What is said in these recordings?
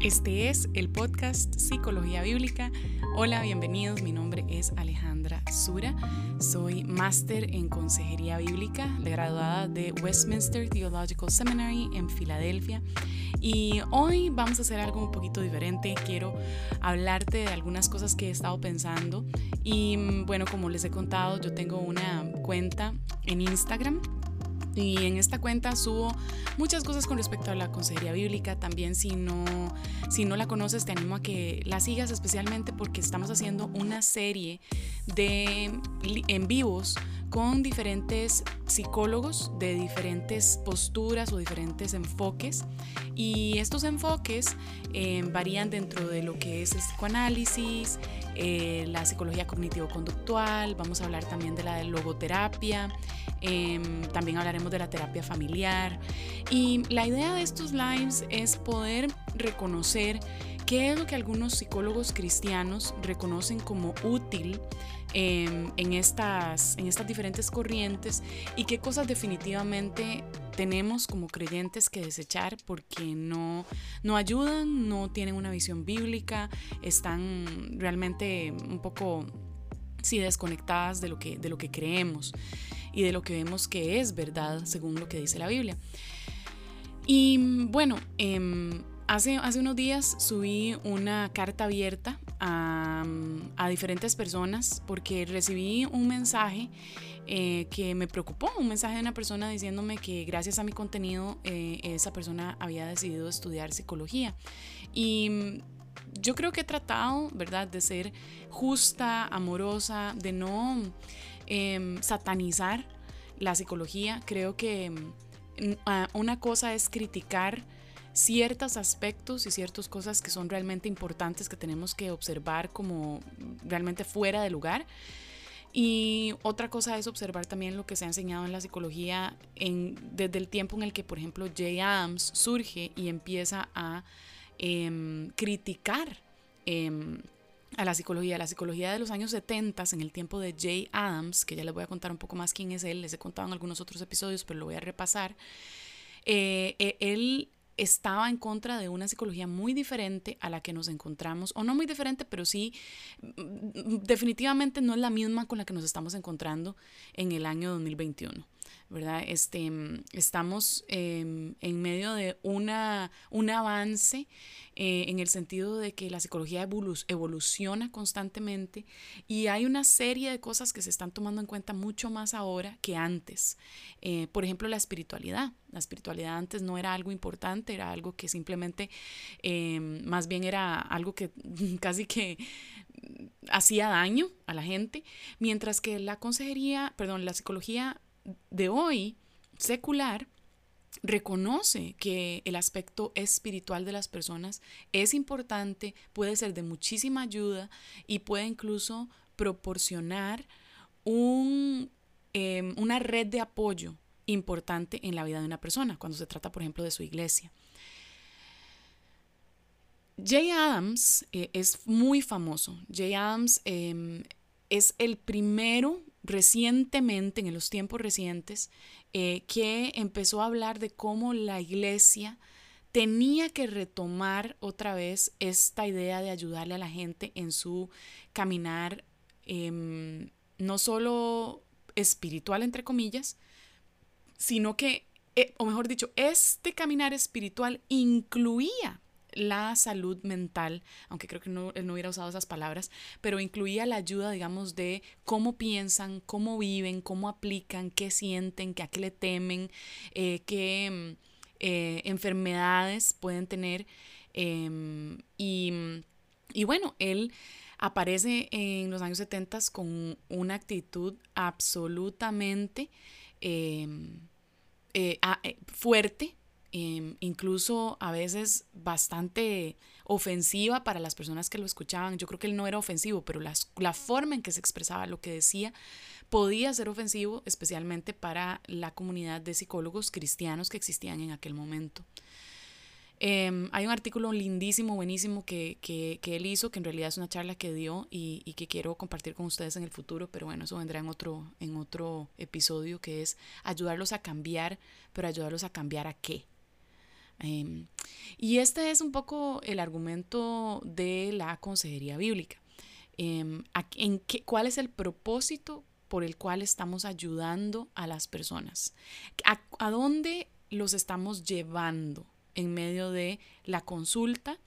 Este es el podcast Psicología Bíblica. Hola, bienvenidos. Mi nombre es Alejandra Sura. Soy máster en Consejería Bíblica, graduada de Westminster Theological Seminary en Filadelfia. Y hoy vamos a hacer algo un poquito diferente. Quiero hablarte de algunas cosas que he estado pensando. Y bueno, como les he contado, yo tengo una cuenta en Instagram y en esta cuenta subo muchas cosas con respecto a la consejería bíblica. También si no, si no la conoces, te animo a que la sigas especialmente porque estamos haciendo una serie de en vivos con diferentes psicólogos de diferentes posturas o diferentes enfoques. Y estos enfoques eh, varían dentro de lo que es el psicoanálisis, eh, la psicología cognitivo-conductual, vamos a hablar también de la logoterapia, em, también hablaremos de la terapia familiar. Y la idea de estos lives es poder reconocer qué es lo que algunos psicólogos cristianos reconocen como útil em, en, estas, en estas diferentes corrientes y qué cosas definitivamente tenemos como creyentes que desechar porque no, no ayudan, no tienen una visión bíblica, están realmente un poco sí, desconectadas de lo, que, creemos y de lo que vemos que es verdad según lo que dice la Biblia. Y bueno, eh, Hace, unos días subí una carta abierta a, diferentes personas porque recibí un mensaje eh, que me preocupó, un mensaje de una persona diciéndome que gracias a mi contenido eh, esa persona había decidido estudiar psicología. Y yo creo que he tratado, ¿verdad?, de ser justa, amorosa, de no em, satanizar la psicología. Creo que mm, una cosa es criticar ciertos aspectos y ciertas cosas que son realmente importantes que tenemos que observar como realmente fuera de lugar. Y otra cosa es observar también lo que se ha enseñado en la psicología en, desde el tiempo en el que, por ejemplo, Jay Adams surge y empieza a em, criticar em, a la psicología. La psicología de los años 70, en el tiempo de Jay Adams, que ya les voy a contar un poco más quién es él, les he contado en algunos otros episodios, pero lo voy a repasar. Eh, eh, él estaba en contra de una psicología muy diferente a la que nos encontramos, o no muy diferente, pero sí mm, definitivamente no es la misma con la que nos estamos encontrando en el año 2021. ¿Verdad? Este, estamos em, en medio de una, un avance eh, en el sentido de que la psicología evoluciona constantemente y hay una serie de cosas que se están tomando en cuenta mucho más ahora que antes. Eh, por ejemplo, la espiritualidad. La espiritualidad antes no era algo importante, era algo que simplemente, em, más bien era algo que casi que hacía daño a la gente, mientras que la consejería, perdón, la psicología de hoy, secular, reconoce que el aspecto espiritual de las personas es importante, puede ser de muchísima ayuda y puede incluso proporcionar un, em, una red de apoyo importante en la vida de una persona, cuando se trata, por ejemplo, de su iglesia. Jay Adams eh, es muy famoso. Jay Adams em, es el primero recientemente, en los tiempos recientes, eh, que empezó a hablar de cómo la iglesia tenía que retomar otra vez esta idea de ayudarle a la gente en su caminar, em, no solo espiritual, entre comillas, sino que, eh, o mejor dicho, este caminar espiritual incluía la salud mental, aunque creo que no, él no hubiera usado esas palabras, pero incluía la ayuda, digamos, de cómo piensan, cómo viven, cómo aplican, qué sienten, qué a qué le temen, eh, qué mm, eh, enfermedades pueden tener. Em, y, y bueno, él aparece en los años 70 con una actitud absolutamente em, eh, fuerte Em, incluso a veces bastante ofensiva para las personas que lo escuchaban. Yo creo que él no era ofensivo, pero la forma en que se expresaba lo que decía podía ser ofensivo, especialmente para la comunidad de psicólogos cristianos que existían en aquel momento. Em, hay un artículo lindísimo, buenísimo que, que, que, él hizo, que en realidad es una charla que dio y, y, que quiero compartir con ustedes en el futuro, pero bueno, eso vendrá en otro, en otro episodio, que es ayudarlos a cambiar, pero ayudarlos a cambiar a qué. Em, y este es un poco el argumento de la consejería bíblica. Em, en qué, ¿Cuál es el propósito por el cual estamos ayudando a las personas? ¿A, dónde los estamos llevando en medio de la consulta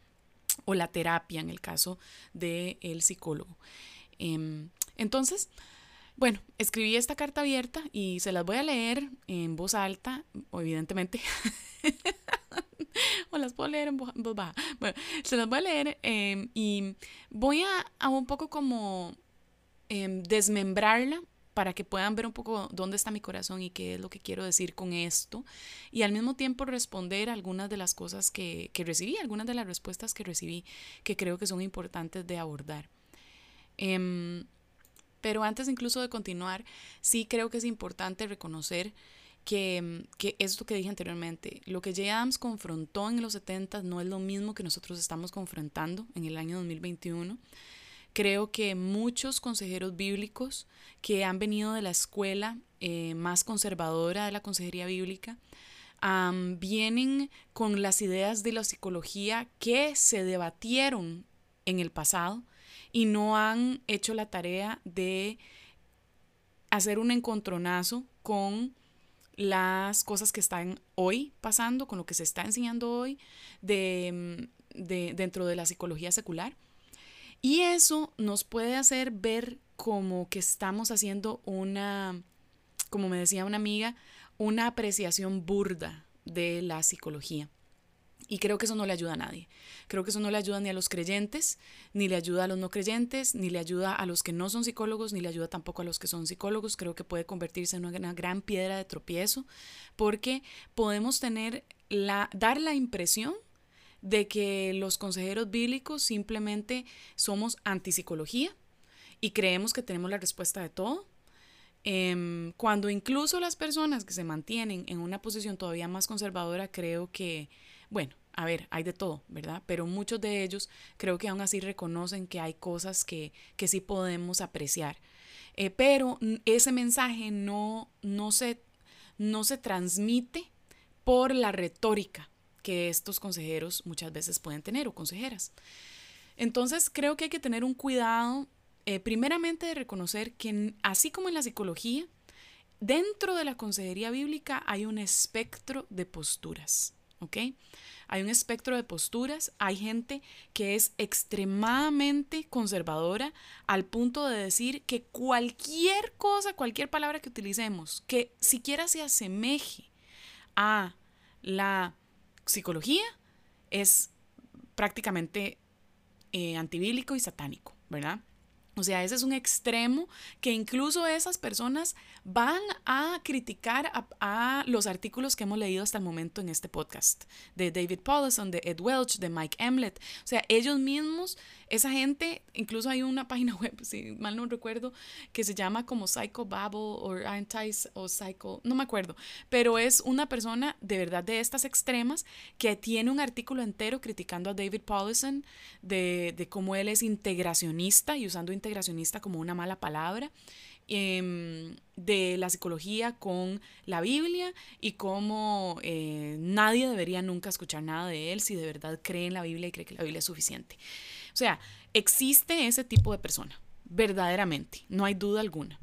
o la terapia en el caso del el psicólogo? Em, entonces, bueno, escribí esta carta abierta y se las voy a leer en voz alta, evidentemente. o las puedo leer en. Bueno, se las voy a leer em, y voy a, un poco como em, desmembrarla para que puedan ver un poco dónde está mi corazón y qué es lo que quiero decir con esto. Y al mismo tiempo responder algunas de las cosas que, que recibí, algunas de las respuestas que recibí que creo que son importantes de abordar. Eh, pero antes incluso de continuar, sí creo que es importante reconocer que, mm, que esto que dije anteriormente, lo que J. Adams confrontó en los 70 no es lo mismo que nosotros estamos confrontando en el año 2021. Creo que muchos consejeros bíblicos que han venido de la escuela eh, más conservadora de la consejería bíblica vienen con las ideas de la psicología que se debatieron en el pasado y no han hecho la tarea de hacer un encontronazo con las cosas que están hoy pasando, con lo que se está enseñando hoy de, dentro de la psicología secular. Y eso nos puede hacer ver como que estamos haciendo una, como me decía una amiga, una apreciación burda de la psicología. Y creo que eso no le ayuda a nadie. Creo que eso no le ayuda ni a los creyentes, ni le ayuda a los no creyentes, ni le ayuda a los que no son psicólogos, ni le ayuda tampoco a los que son psicólogos. Creo que puede convertirse en una gran piedra de tropiezo, porque podemos tener la, dar la impresión de que los consejeros bíblicos simplemente somos antipsicología y creemos que tenemos la respuesta de todo. Em, cuando incluso las personas que se mantienen en una posición todavía más conservadora, creo que bueno, a ver, hay de todo, ¿verdad? Pero muchos de ellos creo que aún así reconocen que hay cosas que, que sí podemos apreciar. Eh, pero ese mensaje no, no, se, no se transmite por la retórica que estos consejeros muchas veces pueden tener o consejeras. Entonces creo que hay que tener un cuidado, eh, primeramente de reconocer que así como en la psicología, dentro de la consejería bíblica hay un espectro de posturas. ¿ok? Hay un espectro de posturas, hay gente que es extremadamente conservadora al punto de decir que cualquier cosa, cualquier palabra que utilicemos, que siquiera se asemeje a la psicología, es prácticamente eh, antibílico y satánico, ¿verdad? O sea, ese es un extremo que incluso esas personas van a criticar a, los artículos que hemos leído hasta el momento en este podcast, de David Paulson, de Ed Welch, de Mike Emlet. O sea, ellos mismos, esa gente, incluso hay una página web, si mal no recuerdo, que se llama como Psycho Babble o Anti o Psycho, no me acuerdo, pero es una persona de verdad de estas extremas que tiene un artículo entero criticando a David Paulson de, de cómo él es integracionista y usando integracionista como una mala palabra. Em, de la psicología con la Biblia y cómo eh, nadie debería nunca escuchar nada de él si de verdad cree en la Biblia y cree que la Biblia es suficiente. O sea, existe ese tipo de persona, verdaderamente, no hay duda alguna.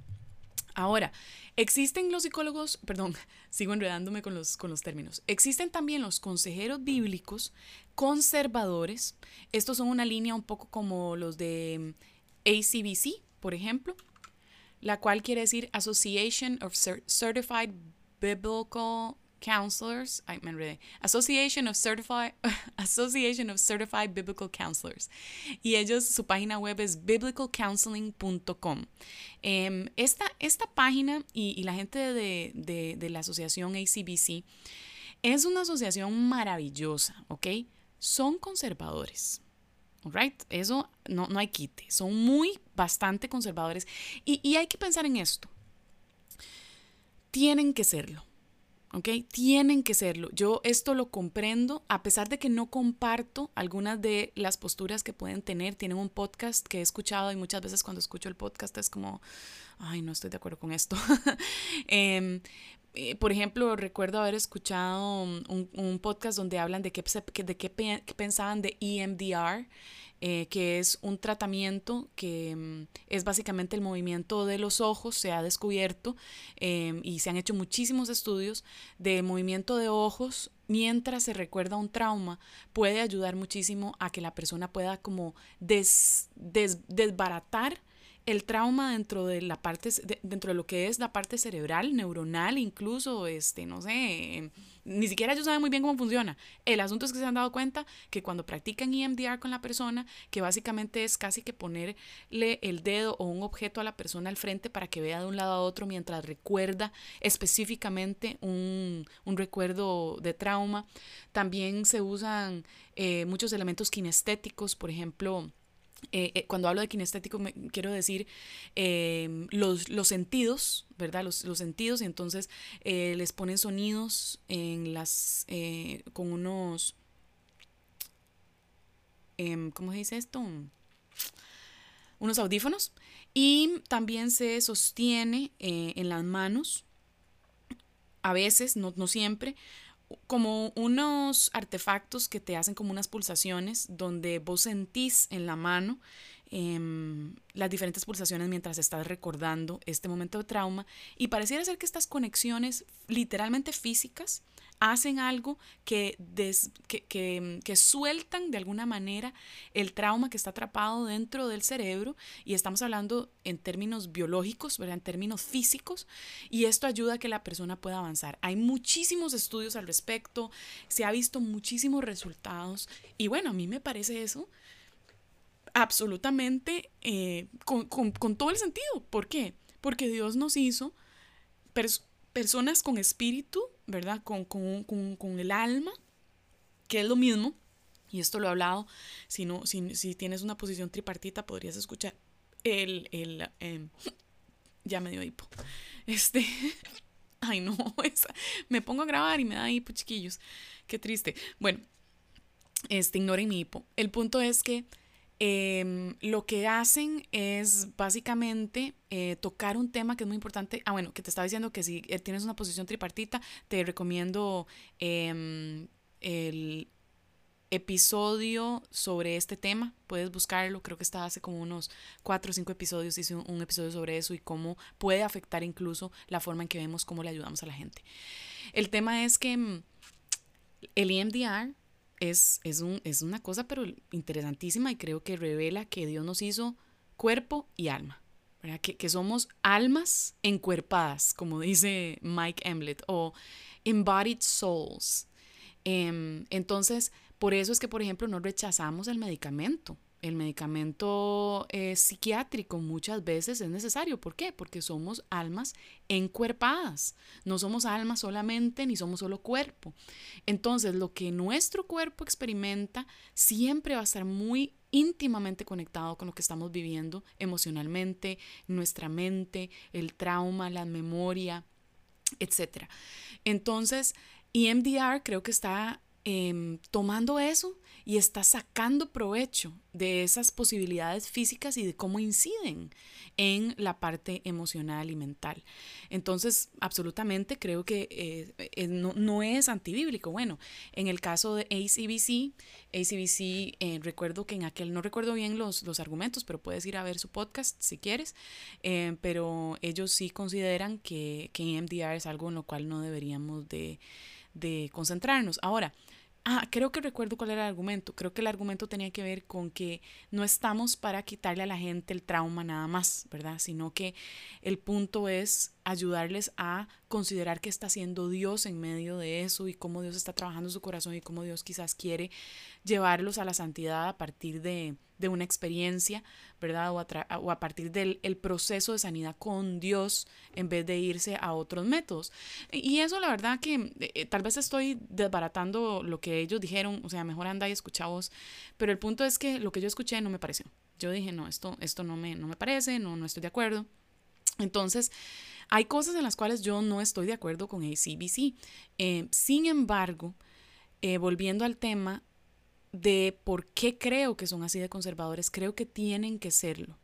Ahora, existen los psicólogos, perdón, sigo enredándome con los, con los términos, existen también los consejeros bíblicos conservadores, estos son una línea un poco como los de ACBC, por ejemplo, la cual quiere decir Association of Certified Biblical Counselors, ay, me enredé, Association of Certified, Association of Certified Biblical Counselors. Y ellos, su página web es biblicalcounseling.com. Em, esta, esta página y, y la gente de, de, de la asociación ACBC es una asociación maravillosa, ¿ok? Son conservadores. Right? Eso no, no hay quite. Son muy, bastante conservadores. Y, y hay que pensar en esto. Tienen que serlo. ¿Ok? Tienen que serlo. Yo esto lo comprendo, a pesar de que no comparto algunas de las posturas que pueden tener. Tienen un podcast que he escuchado y muchas veces cuando escucho el podcast es como, ay, no estoy de acuerdo con esto. Em, eh, por ejemplo, recuerdo haber escuchado un, podcast donde hablan de qué, de qué, pensaban de EMDR, eh, que es un tratamiento que mm, es básicamente el movimiento de los ojos, se ha descubierto em, y se han hecho muchísimos estudios de movimiento de ojos mientras se recuerda un trauma, puede ayudar muchísimo a que la persona pueda como desbaratar el trauma dentro de la parte, dentro de lo que es la parte cerebral, neuronal, incluso, este, no sé, ni siquiera ellos saben muy bien cómo funciona. El asunto es que se han dado cuenta que cuando practican EMDR con la persona, que básicamente es casi que ponerle el dedo o un objeto a la persona al frente para que vea de un lado a otro mientras recuerda específicamente un, recuerdo de trauma. También se usan eh, muchos elementos kinestéticos, por ejemplo, eh, eh, cuando hablo de kinestético me, quiero decir em, los, los, sentidos, ¿verdad? Los, los sentidos y entonces eh, les ponen sonidos en las, con unos, em, ¿cómo se dice esto? Unos audífonos y también se sostiene en las manos, a veces, no, no siempre, como unos artefactos que te hacen como unas pulsaciones donde vos sentís en la mano em, las diferentes pulsaciones mientras estás recordando este momento de trauma. Y pareciera ser que estas conexiones literalmente físicas hacen algo que, que, sueltan de alguna manera el trauma que está atrapado dentro del cerebro y estamos hablando en términos biológicos, ¿verdad? en términos físicos y esto ayuda a que la persona pueda avanzar. Hay muchísimos estudios al respecto, se ha visto muchísimos resultados y bueno, a mí me parece eso absolutamente eh, con, todo el sentido. ¿Por qué? Porque Dios nos hizo personas con espíritu, ¿verdad? Con, con, el alma, que es lo mismo. Y esto lo he hablado, si, no, si, si tienes una posición tripartita podrías escuchar el... el em, ya me dio hipo. Este... Ay, no, me pongo a grabar y me da hipo, chiquillos. Qué triste. Bueno, este, ignoren mi hipo. El punto es que Em, lo que hacen es básicamente eh, tocar un tema que es muy importante. Ah, bueno, que te estaba diciendo que si eh, tienes una posición tripartita, te recomiendo em, el episodio sobre este tema. Puedes buscarlo, creo que está hace como unos cuatro o cinco episodios. Hice un, un episodio sobre eso y cómo puede afectar incluso la forma en que vemos cómo le ayudamos a la gente. El tema es que mm, el EMDR es, un, es una cosa pero interesantísima y creo que revela que Dios nos hizo cuerpo y alma. Que, que, somos almas encuerpadas, como dice Mike Emlet, o embodied souls. Em, entonces, por eso es que, por ejemplo, no rechazamos el medicamento. El medicamento eh, psiquiátrico muchas veces es necesario. ¿Por qué? Porque somos almas encuerpadas. No somos almas solamente ni somos solo cuerpo. Entonces, lo que nuestro cuerpo experimenta siempre va a estar muy íntimamente conectado con lo que estamos viviendo emocionalmente, nuestra mente, el trauma, la memoria, etc. Entonces, EMDR creo que está em, tomando eso y está sacando provecho de esas posibilidades físicas y de cómo inciden en la parte emocional y mental. Entonces, absolutamente creo que eh, eh, no, es antibíblico. Bueno, en el caso de ACBC, ACBC, eh, recuerdo que en aquel, no recuerdo bien los, los, argumentos, pero puedes ir a ver su podcast si quieres, pero ellos sí consideran que, que EMDR es algo en lo cual no deberíamos de, de concentrarnos. Ahora, Ah, creo que recuerdo cuál era el argumento. Creo que el argumento tenía que ver con que no estamos para quitarle a la gente el trauma nada más, ¿verdad? Sino que el punto es ayudarles a considerar qué está haciendo Dios en medio de eso y cómo Dios está trabajando su corazón y cómo Dios quizás quiere llevarlos a la santidad a partir de, de una experiencia, ¿verdad? O a, o a partir del el proceso de sanidad con Dios en vez de irse a otros métodos. Y eso la verdad que eh, tal vez estoy desbaratando lo que ellos dijeron, o sea, mejor anda y escuchamos, pero el punto es que lo que yo escuché no me pareció. Yo dije, no, esto, esto no, me, no me parece, no, no estoy de acuerdo. Entonces, hay cosas en las cuales yo no estoy de acuerdo con ACBC. Eh, sin embargo, eh, volviendo al tema de por qué creo que son así de conservadores, creo que tienen que serlo.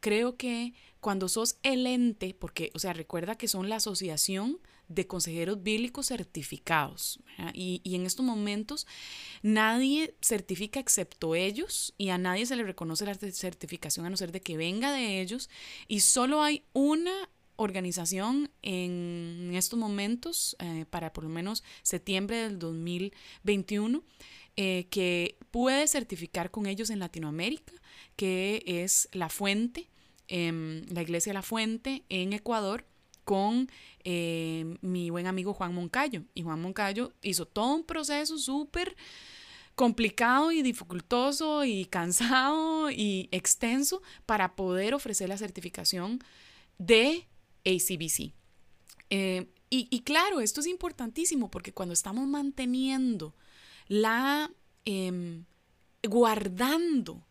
creo que cuando sos el ente, porque, o sea, recuerda que son la asociación de consejeros bíblicos certificados. Y, y, en estos momentos nadie certifica excepto ellos y a nadie se le reconoce la certificación a no ser de que venga de ellos. Y solo hay una organización en estos momentos, eh, para por lo menos septiembre del 2021, eh, que puede certificar con ellos en Latinoamérica, que es La Fuente, em, la Iglesia La Fuente en Ecuador, con eh, mi buen amigo Juan Moncayo. Y Juan Moncayo hizo todo un proceso súper complicado y dificultoso y cansado y extenso para poder ofrecer la certificación de ACBC. Eh, y, claro, esto es importantísimo porque cuando estamos manteniendo la, em, guardando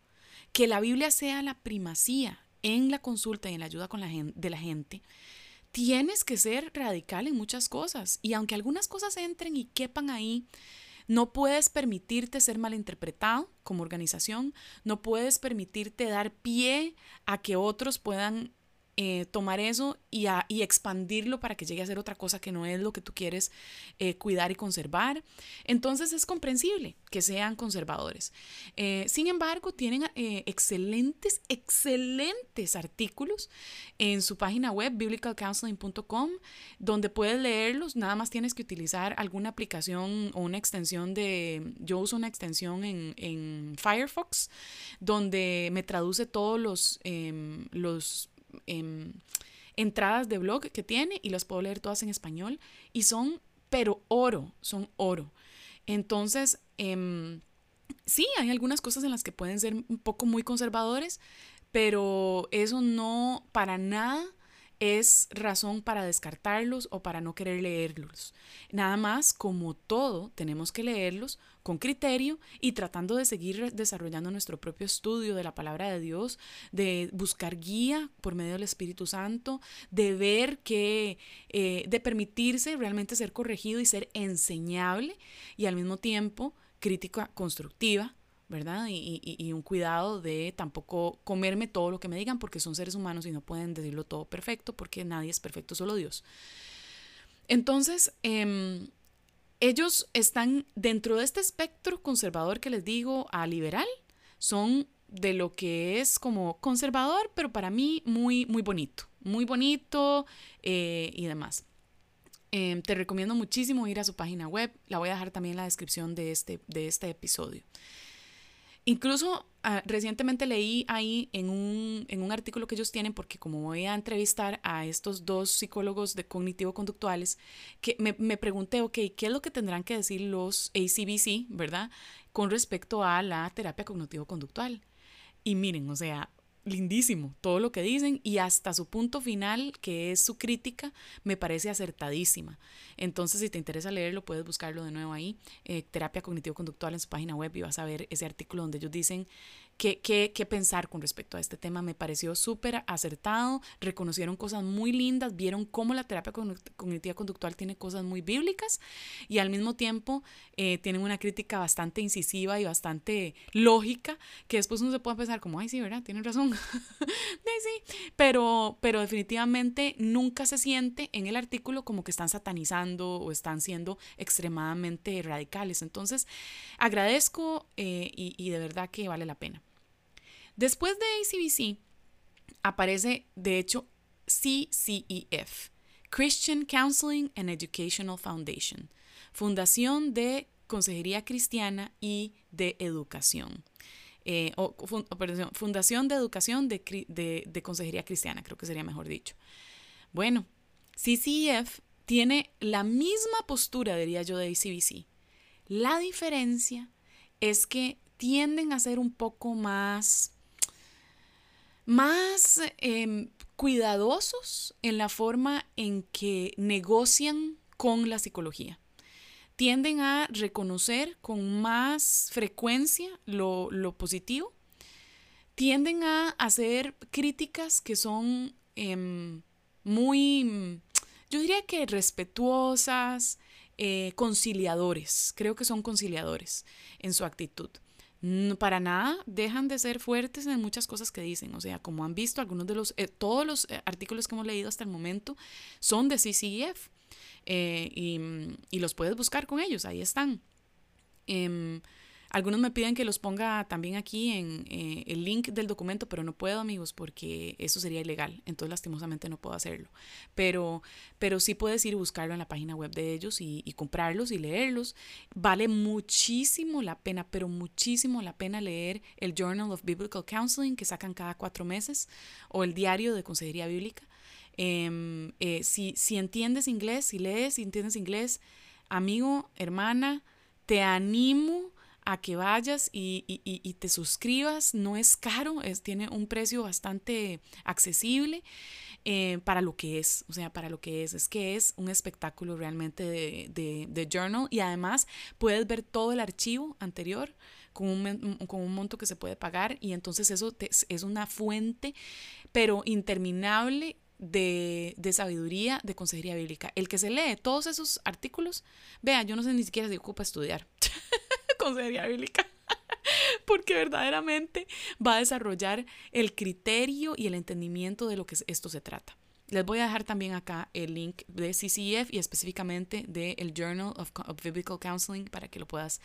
que la Biblia sea la primacía en la consulta y en la ayuda con la de la gente, tienes que ser radical en muchas cosas. Y aunque algunas cosas entren y quepan ahí, no puedes permitirte ser malinterpretado como organización, no puedes permitirte dar pie a que otros puedan eh, tomar eso y, y, expandirlo para que llegue a ser otra cosa que no es lo que tú quieres eh, cuidar y conservar. Entonces es comprensible que sean conservadores. Eh, sin embargo, tienen excelentes, excelentes artículos en su página web, biblicalcounseling.com, donde puedes leerlos. Nada más tienes que utilizar alguna aplicación o una extensión de, yo uso una extensión en, en Firefox, donde me traduce todos los, em, los Em, entradas de blog que tiene y las puedo leer todas en español y son, pero oro, son oro. Entonces, em, sí, hay algunas cosas en las que pueden ser un poco muy conservadores, pero eso no para nada es razón para descartarlos o para no querer leerlos. Nada más, como todo, tenemos que leerlos con criterio y tratando de seguir desarrollando nuestro propio estudio de la palabra de Dios, de buscar guía por medio del Espíritu Santo, de ver que, eh, de permitirse realmente ser corregido y ser enseñable y al mismo tiempo crítica constructiva ¿verdad? Y, un cuidado de tampoco comerme todo lo que me digan porque son seres humanos y no pueden decirlo todo perfecto porque nadie es perfecto, solo Dios. Entonces, em, ellos están dentro de este espectro conservador que les digo a liberal, son de lo que es como conservador, pero para mí muy, muy bonito, muy bonito eh, y demás. Em, te recomiendo muchísimo ir a su página web, la voy a dejar también en la descripción de este, de este episodio. Incluso ah, recientemente leí ahí en un, en un artículo que ellos tienen, porque como voy a entrevistar a estos dos psicólogos de cognitivo-conductuales, que me, me pregunté, ok, ¿qué es lo que tendrán que decir los ACBC, verdad? Con respecto a la terapia cognitivo-conductual. Y miren, o sea, lindísimo todo lo que dicen y hasta su punto final, que es su crítica, me parece acertadísima. Entonces, si te interesa leerlo, puedes buscarlo de nuevo ahí, eh, Terapia Cognitivo-Conductual en su página web y vas a ver ese artículo donde ellos dicen qué, qué, qué pensar con respecto a este tema. Me pareció súper acertado, reconocieron cosas muy lindas, vieron cómo la terapia cognitiva conductual tiene cosas muy bíblicas y al mismo tiempo eh, tienen una crítica bastante incisiva y bastante lógica, que después uno se puede pensar como, ay, sí, ¿verdad? Tienen razón. sí, pero, pero definitivamente nunca se siente en el artículo como que están satanizando o están siendo extremadamente radicales. Entonces, agradezco eh, y, y de verdad que vale la pena. Después de ACBC aparece, de hecho, CCEF, Christian Counseling and Educational Foundation, Fundación de Consejería Cristiana y de Educación. Eh, o, Fundación de Educación de, de, de, Consejería Cristiana, creo que sería mejor dicho. Bueno, CCEF tiene la misma postura, diría yo, de ACBC. La diferencia es que tienden a ser un poco más más em, cuidadosos en la forma en que negocian con la psicología. Tienden a reconocer con más frecuencia lo, positivo. Tienden a hacer críticas que son em, muy, yo diría que respetuosas, eh, conciliadores. Creo que son conciliadores en su actitud. Para nada dejan de ser fuertes en muchas cosas que dicen. O sea, como han visto, algunos de los, eh, todos los eh, artículos que hemos leído hasta el momento son de CCEF eh, y, y, los puedes buscar con ellos, ahí están. Em, algunos me piden que los ponga también aquí en eh, el link del documento, pero no puedo, amigos, porque eso sería ilegal. Entonces, lastimosamente, no puedo hacerlo. Pero, pero sí puedes ir a buscarlo en la página web de ellos y, y comprarlos y leerlos. Vale muchísimo la pena, pero muchísimo la pena leer el Journal of Biblical Counseling que sacan cada cuatro meses o el diario de Consejería Bíblica. Em, eh, si, si entiendes inglés, si lees, si entiendes inglés, amigo, hermana, te animo a que vayas y, te suscribas. No es caro, es, tiene un precio bastante accesible eh, para lo que es, o sea, para lo que es. Es que es un espectáculo realmente de, journal y además puedes ver todo el archivo anterior. Con un, monto que se puede pagar y entonces eso es una fuente pero interminable de, de, sabiduría, de consejería bíblica. El que se lee todos esos artículos, vea, yo no sé ni siquiera si ocupa estudiar. consejería bíblica. Porque verdaderamente va a desarrollar el criterio y el entendimiento de lo que esto se trata. Les voy a dejar también acá el link de CCEF y específicamente del Journal of, Biblical Counseling para que lo puedas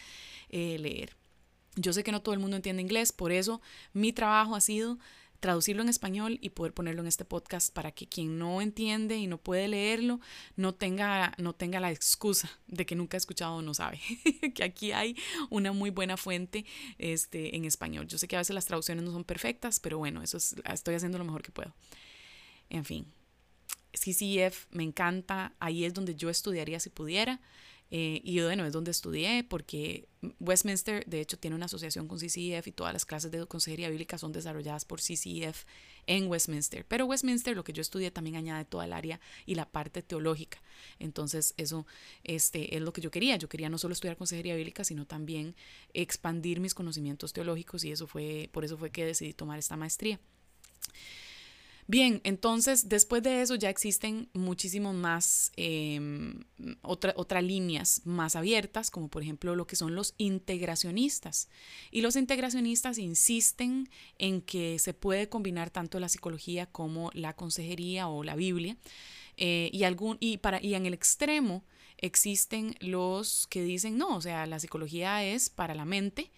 eh, leer. Yo sé que no todo el mundo entiende inglés, por eso mi trabajo ha sido traducirlo en español y poder ponerlo en este podcast para que quien no entiende y no puede leerlo no tenga, no tenga la excusa de que nunca ha escuchado o no sabe. que aquí hay una muy buena fuente este, en español. Yo sé que a veces las traducciones no son perfectas, pero bueno, eso es, estoy haciendo lo mejor que puedo. En fin, CCF me encanta, ahí es donde yo estudiaría si pudiera. Eh, y bueno, es donde estudié porque Westminster, de hecho, tiene una asociación con CCEF y todas las clases de consejería bíblica son desarrolladas por CCEF en Westminster. Pero Westminster, lo que yo estudié, también añade toda el área y la parte teológica. Entonces, eso este, es lo que yo quería. Yo quería no solo estudiar consejería bíblica, sino también expandir mis conocimientos teológicos y eso fue, por eso fue que decidí tomar esta maestría. Bien, entonces después de eso ya existen muchísimos más em, otras líneas más abiertas, como por ejemplo lo que son los integracionistas. Y los integracionistas insisten en que se puede combinar tanto la psicología como la consejería o la Biblia. Eh, y, algún, y, para, y en el extremo existen los que dicen, no, o sea, la psicología es para la mente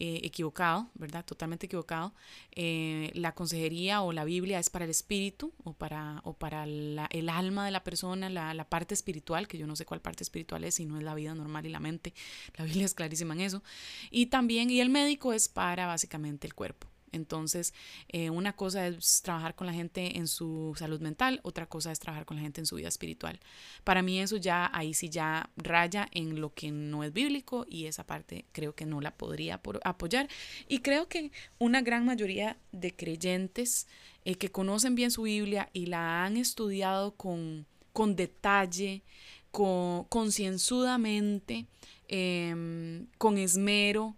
eh, equivocado, ¿verdad? Totalmente equivocado. Eh, la consejería o la Biblia es para el espíritu o para, o para el alma de la persona, la, la, parte espiritual, que yo no sé cuál parte espiritual es, si no es la vida normal y la mente. La Biblia es clarísima en eso. Y también, y el médico es para básicamente el cuerpo. Entonces, eh, una cosa es trabajar con la gente en su salud mental, otra cosa es trabajar con la gente en su vida espiritual. Para mí eso ya, ahí sí ya raya en lo que no es bíblico y esa parte creo que no la podría apoyar. Y creo que una gran mayoría de creyentes eh, que conocen bien su Biblia y la han estudiado con, con detalle, con, concienzudamente, em, con esmero,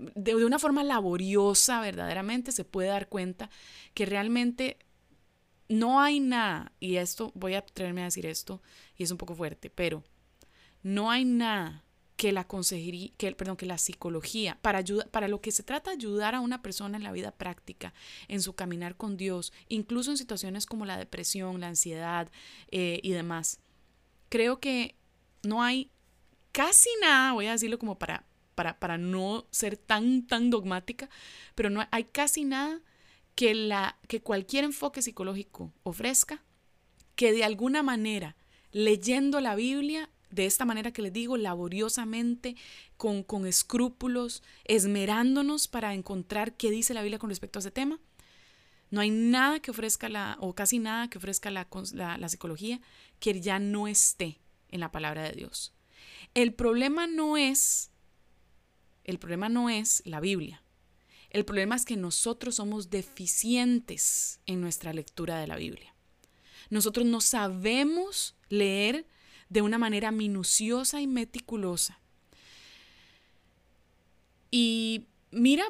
em, de, una forma laboriosa verdaderamente se puede dar cuenta que realmente no hay nada, y esto voy a atreverme a decir esto, y es un poco fuerte, pero no hay nada que la consejería, que, perdón, que la psicología, para, ayuda, para lo que se trata de ayudar a una persona en la vida práctica, en su caminar con Dios, incluso en situaciones como la depresión, la ansiedad eh, y demás. Creo que no hay casi nada, voy a decirlo como para para, no ser tan, tan dogmática, pero no hay casi nada que, la, que cualquier enfoque psicológico ofrezca que de alguna manera, leyendo la Biblia, de esta manera que les digo, laboriosamente, con, con escrúpulos, esmerándonos para encontrar qué dice la Biblia con respecto a ese tema, no hay nada que ofrezca la, o casi nada que ofrezca la, la, la, psicología que ya no esté en la palabra de Dios. El problema no es el problema no es la Biblia. El problema es que nosotros somos deficientes en nuestra lectura de la Biblia. Nosotros no sabemos leer de una manera minuciosa y meticulosa. Y mira,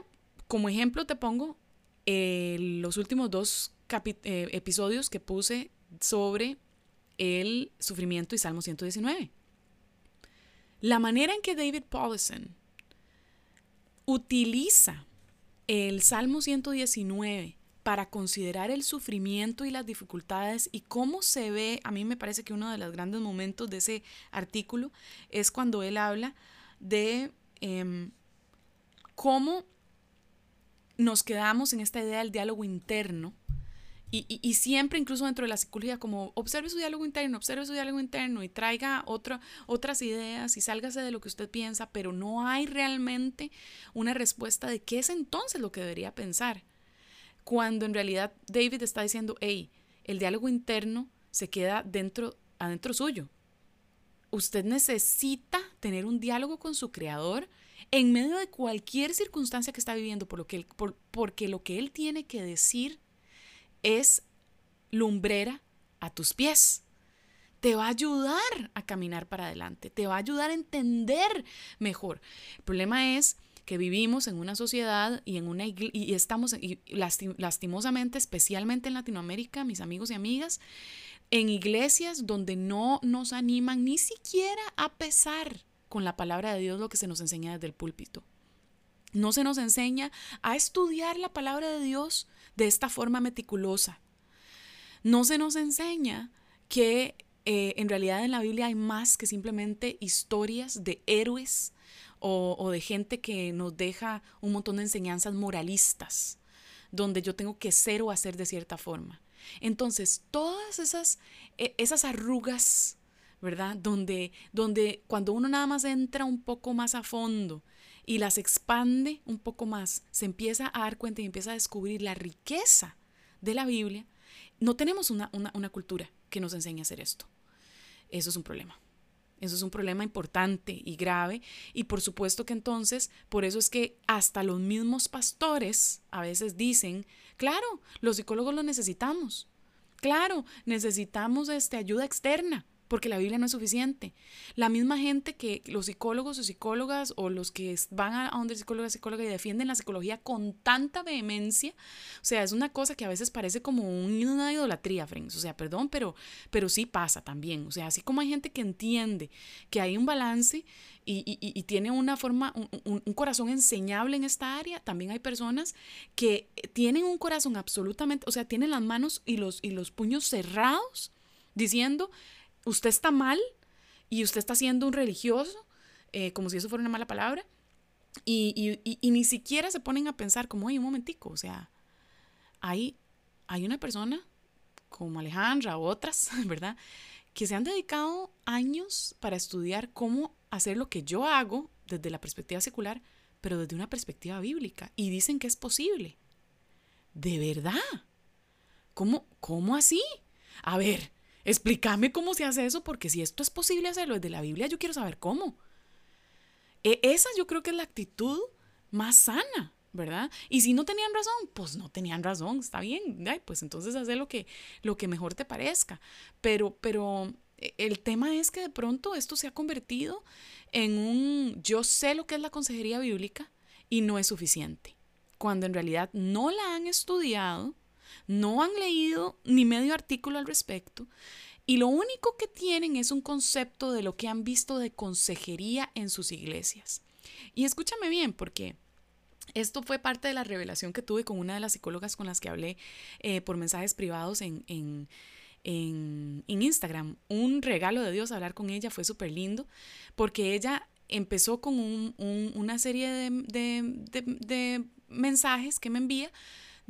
como ejemplo te pongo los últimos dos eh, episodios que puse sobre el sufrimiento y Salmo 119. La manera en que David Paulison utiliza el Salmo 119 para considerar el sufrimiento y las dificultades y cómo se ve, a mí me parece que uno de los grandes momentos de ese artículo es cuando él habla de em, cómo nos quedamos en esta idea del diálogo interno y, siempre, incluso dentro de la psicología, como observe su diálogo interno, observe su diálogo interno y traiga otras ideas y sálgase de lo que usted piensa, pero no hay realmente una respuesta de qué es entonces lo que debería pensar. Cuando en realidad David está diciendo, hey, el diálogo interno se queda dentro, adentro suyo. Usted necesita tener un diálogo con su creador en medio de cualquier circunstancia que está viviendo, por lo que porque lo que él tiene que decir es lumbrera a tus pies. Te va a ayudar a caminar para adelante, te va a ayudar a entender mejor. El problema es que vivimos en una sociedad y en una y estamos y lastimosamente, especialmente en Latinoamérica, mis amigos y amigas, en iglesias donde no nos animan ni siquiera a pesar con la palabra de Dios lo que se nos enseña desde el púlpito. No se nos enseña a estudiar la palabra de Dios de esta forma meticulosa. No se nos enseña que eh, en realidad en la Biblia hay más que simplemente historias de héroes o, o, de gente que nos deja un montón de enseñanzas moralistas, donde yo tengo que ser o hacer de cierta forma. Entonces, todas esas, e, esas arrugas, ¿verdad? Donde, donde cuando uno nada más entra un poco más a fondo y las expande un poco más, se empieza a dar cuenta y empieza a descubrir la riqueza de la Biblia, no tenemos una, cultura que nos enseñe a hacer esto. Eso es un problema. Eso es un problema importante y grave. Y por supuesto que entonces, por eso es que hasta los mismos pastores a veces dicen, claro, los psicólogos lo necesitamos. Claro, necesitamos este, ayuda externa porque la Biblia no es suficiente. La misma gente que los psicólogos o psicólogas o los que van a, donde psicóloga, psicóloga y defienden la psicología con tanta vehemencia, o sea, es una cosa que a veces parece como una idolatría, friends. O sea, perdón, pero, pero sí pasa también. O sea, así como hay gente que entiende que hay un balance y, tiene una forma, un, un, corazón enseñable en esta área, también hay personas que tienen un corazón absolutamente, o sea, tienen las manos y los, y los puños cerrados diciendo, usted está mal y usted está siendo un religioso, eh, como si eso fuera una mala palabra, y, ni siquiera se ponen a pensar como, oye, un momentico, o sea, hay, hay una persona como Alejandra o otras, ¿verdad? Que se han dedicado años para estudiar cómo hacer lo que yo hago desde la perspectiva secular, pero desde una perspectiva bíblica, y dicen que es posible. ¿De verdad? ¿Cómo, cómo así? A ver, Explícame cómo se hace eso, porque si esto es posible hacerlo desde la Biblia, yo quiero saber cómo. E, esa yo creo que es la actitud más sana, ¿verdad? Y si no tenían razón, pues no tenían razón, está bien, pues entonces haz lo que, lo que mejor te parezca. Pero, pero e, el tema es que de pronto esto se ha convertido en un yo sé lo que es la consejería bíblica y no es suficiente. Cuando en realidad no la han estudiado, no han leído ni medio artículo al respecto y lo único que tienen es un concepto de lo que han visto de consejería en sus iglesias. Y escúchame bien, porque esto fue parte de la revelación que tuve con una de las psicólogas con las que hablé eh, por mensajes privados en, en, en, Instagram. Un regalo de Dios hablar con ella, fue súper lindo, porque ella empezó con una serie de mensajes que me envía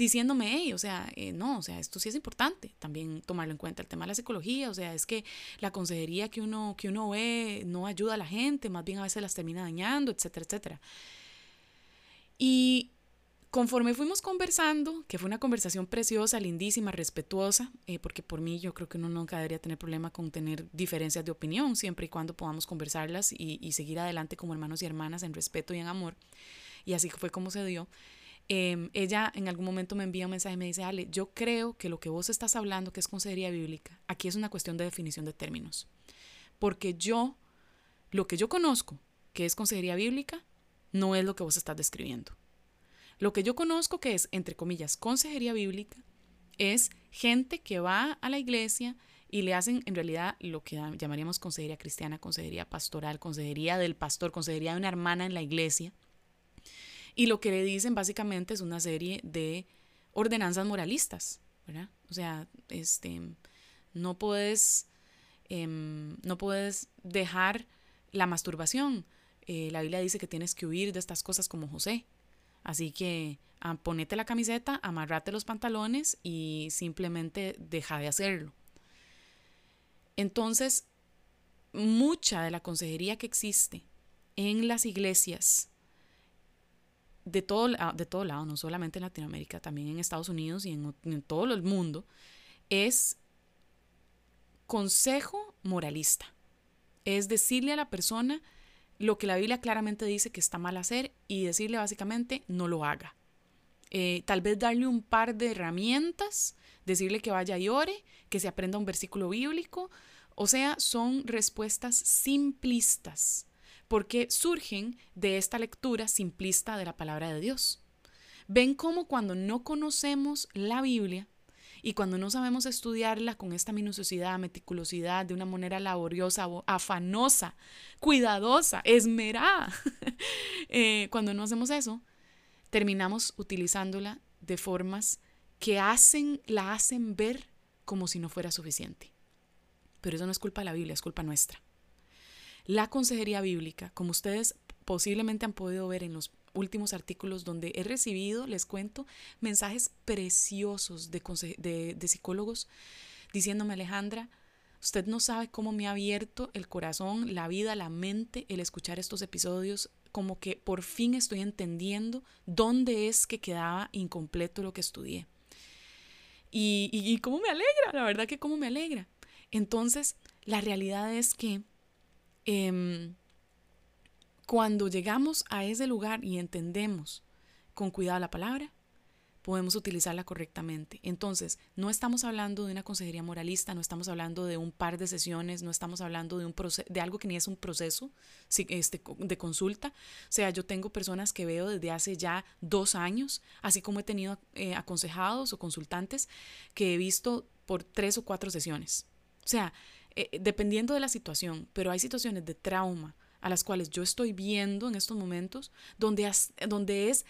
diciéndome, hey, o sea, eh, no, o sea, esto sí es importante también tomarlo en cuenta, el tema de la psicología, o sea, es que la consejería que uno, que uno ve no ayuda a la gente, más bien a veces las termina dañando, etcétera, etcétera. Y conforme fuimos conversando, que fue una conversación preciosa, lindísima, respetuosa, eh, porque por mí yo creo que uno nunca debería tener problema con tener diferencias de opinión, siempre y cuando podamos conversarlas y, y seguir adelante como hermanos y hermanas en respeto y en amor. Y así fue como se dio. Em, ella en algún momento me envía un mensaje y me dice, Ale, yo creo que lo que vos estás hablando, que es consejería bíblica, aquí es una cuestión de definición de términos. Porque yo, lo que yo conozco, que es consejería bíblica, no es lo que vos estás describiendo. Lo que yo conozco que es, entre comillas, consejería bíblica, es gente que va a la iglesia y le hacen en realidad lo que llamaríamos consejería cristiana, consejería pastoral, consejería del pastor, consejería de una hermana en la iglesia Y lo que le dicen básicamente es una serie de ordenanzas moralistas. O sea, este, no puedes, em, no puedes dejar la masturbación. Eh, la Biblia dice que tienes que huir de estas cosas como José. Así que ah, ponete la camiseta, amarrate los pantalones y simplemente deja de hacerlo. Entonces, mucha de la consejería que existe en las iglesias de todo, de todo lado, no solamente en Latinoamérica, también en Estados Unidos y en, todo el mundo, es consejo moralista. Es decirle a la persona lo que la Biblia claramente dice que está mal hacer y decirle básicamente no lo haga. Eh, tal vez darle un par de herramientas, decirle que vaya y ore, que se aprenda un versículo bíblico. O sea, son respuestas simplistas porque surgen de esta lectura simplista de la palabra de Dios. Ven cómo cuando no conocemos la Biblia y cuando no sabemos estudiarla con esta minuciosidad, meticulosidad, de una manera laboriosa, afanosa, cuidadosa, esmerada, eh, cuando no hacemos eso, terminamos utilizándola de formas que hacen, la hacen ver como si no fuera suficiente. Pero eso no es culpa de la Biblia, es culpa nuestra. La consejería bíblica, como ustedes posiblemente han podido ver en los últimos artículos donde he recibido, les cuento, mensajes preciosos de, psicólogos diciéndome, Alejandra, usted no sabe cómo me ha abierto el corazón, la vida, la mente, el escuchar estos episodios, como que por fin estoy entendiendo dónde es que quedaba incompleto lo que estudié. Y, y cómo me alegra, la verdad que cómo me alegra. Entonces, la realidad es que Em, cuando llegamos a ese lugar y entendemos con cuidado la palabra, podemos utilizarla correctamente. Entonces, no estamos hablando de una consejería moralista, no estamos hablando de un par de sesiones, no estamos hablando de, un de algo que ni es un proceso este, de consulta. O sea, yo tengo personas que veo desde hace ya dos años, así como he tenido eh, aconsejados o consultantes que he visto por tres o cuatro sesiones. O sea, eh, dependiendo de la situación, pero hay situaciones de trauma a las cuales yo estoy viendo en estos momentos donde es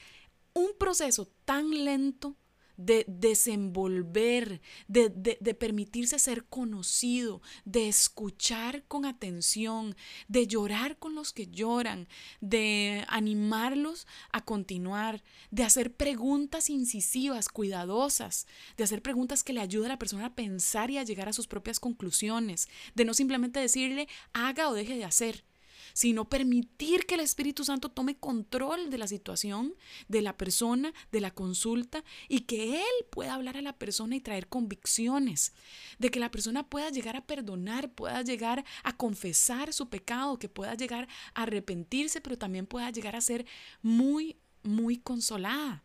un proceso tan lento de desenvolver, de, de, permitirse ser conocido, de escuchar con atención, de llorar con los que lloran, de animarlos a continuar, de hacer preguntas incisivas, cuidadosas, de hacer preguntas que le ayuden a la persona a pensar y a llegar a sus propias conclusiones, de no simplemente decirle haga o deje de hacer, sino permitir que el Espíritu Santo tome control de la situación, de la persona, de la consulta y que Él pueda hablar a la persona y traer convicciones, de que la persona pueda llegar a perdonar, pueda llegar a confesar su pecado, que pueda llegar a arrepentirse, pero también pueda llegar a ser muy, muy consolada.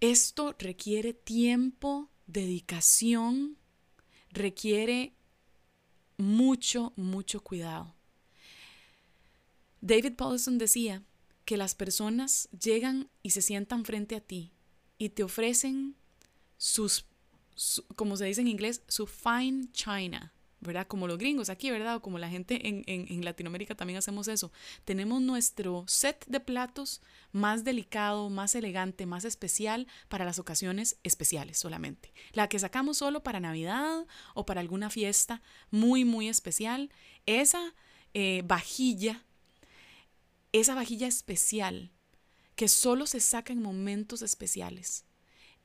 Esto requiere tiempo, dedicación, requiere mucho, mucho cuidado. David Paulson decía que las personas llegan y se sientan frente a ti y te ofrecen sus, como se dice en inglés, su fine china, ¿verdad? Como los gringos aquí, ¿verdad? O como la gente en, en, Latinoamérica también hacemos eso. Tenemos nuestro set de platos más delicado, más elegante, más especial para las ocasiones especiales solamente. La que sacamos solo para Navidad o para alguna fiesta muy, muy especial. Esa eh, vajilla esa vajilla especial que solo se saca en momentos especiales.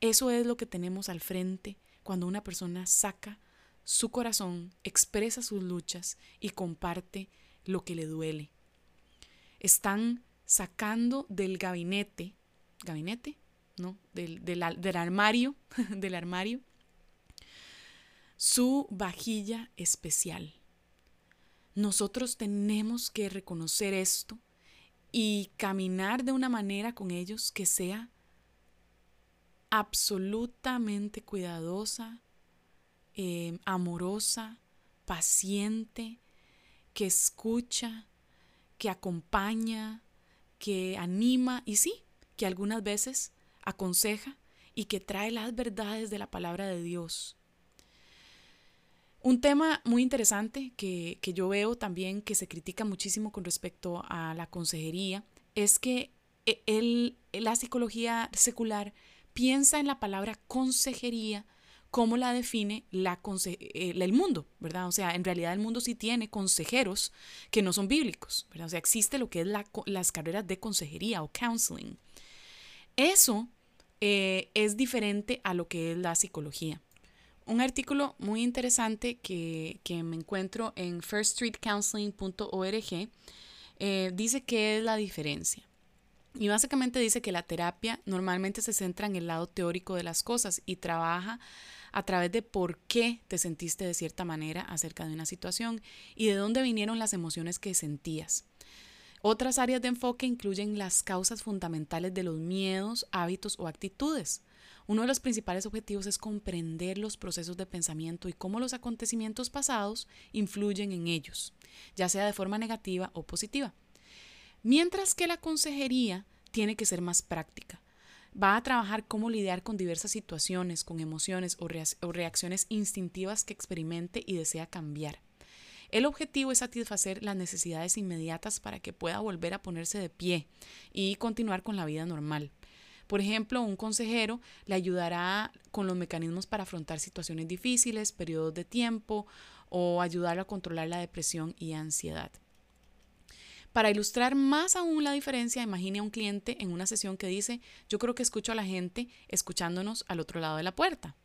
Eso es lo que tenemos al frente cuando una persona saca su corazón, expresa sus luchas y comparte lo que le duele. Están sacando del gabinete, gabinete, ¿no? Del, del, del armario, del armario, su vajilla especial. Nosotros tenemos que reconocer esto y caminar de una manera con ellos que sea absolutamente cuidadosa, eh, amorosa, paciente, que escucha, que acompaña, que anima y sí, que algunas veces aconseja y que trae las verdades de la palabra de Dios. Un tema muy interesante que, que, yo veo también que se critica muchísimo con respecto a la consejería es que el, la psicología secular piensa en la palabra consejería como la define la eh, el mundo, ¿verdad? O sea, en realidad el mundo sí tiene consejeros que no son bíblicos, ¿verdad? O sea, existe lo que es la, las carreras de consejería o counseling. Eso eh, es diferente a lo que es la psicología. Un artículo muy interesante que, me encuentro en firststreetcounseling.org eh, dice que es la diferencia. Y básicamente dice que la terapia normalmente se centra en el lado teórico de las cosas y trabaja a través de por qué te sentiste de cierta manera acerca de una situación y de dónde vinieron las emociones que sentías. Otras áreas de enfoque incluyen las causas fundamentales de los miedos, hábitos o actitudes. Uno de los principales objetivos es comprender los procesos de pensamiento y cómo los acontecimientos pasados influyen en ellos, ya sea de forma negativa o positiva. Mientras que la consejería tiene que ser más práctica. Va a trabajar cómo lidiar con diversas situaciones, con emociones o, reacciones instintivas que experimente y desea cambiar. El objetivo es satisfacer las necesidades inmediatas para que pueda volver a ponerse de pie y continuar con la vida normal. Por ejemplo, un consejero le ayudará con los mecanismos para afrontar situaciones difíciles, periodos de tiempo o ayudarlo a controlar la depresión y ansiedad. Para ilustrar más aún la diferencia, imagine a un cliente en una sesión que dice, yo creo que escucho a la gente escuchándonos al otro lado de la puerta.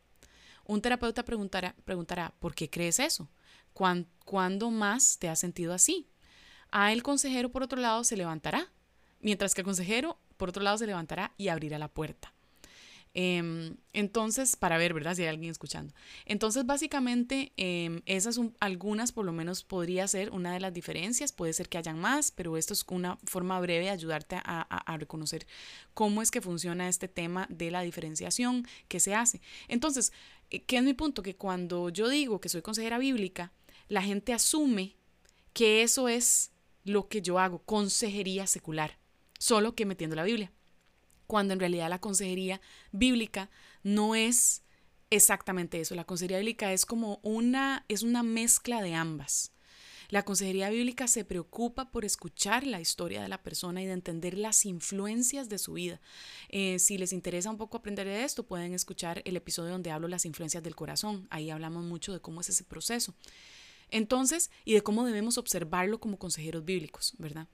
Un terapeuta preguntará, preguntará ¿por qué crees eso? ¿Cuándo más te has sentido así? A el consejero, por otro lado, se levantará, mientras que el consejero por otro lado se levantará y abrirá la puerta. Em, entonces, para ver, ¿verdad? Si hay alguien escuchando. Entonces, básicamente, em, esas son algunas, por lo menos podría ser una de las diferencias. Puede ser que hayan más, pero esto es una forma breve de ayudarte a, a reconocer cómo es que funciona este tema de la diferenciación que se hace. Entonces, eh, ¿qué es mi punto? Que cuando yo digo que soy consejera bíblica, la gente asume que eso es lo que yo hago, consejería secular solo que metiendo la Biblia. Cuando en realidad la consejería bíblica no es exactamente eso. La consejería bíblica es como una, es una mezcla de ambas. La consejería bíblica se preocupa por escuchar la historia de la persona y de entender las influencias de su vida. Eh, si les interesa un poco aprender de esto, pueden escuchar el episodio donde hablo las influencias del corazón. Ahí hablamos mucho de cómo es ese proceso. Entonces, y de cómo debemos observarlo como consejeros bíblicos, ¿verdad?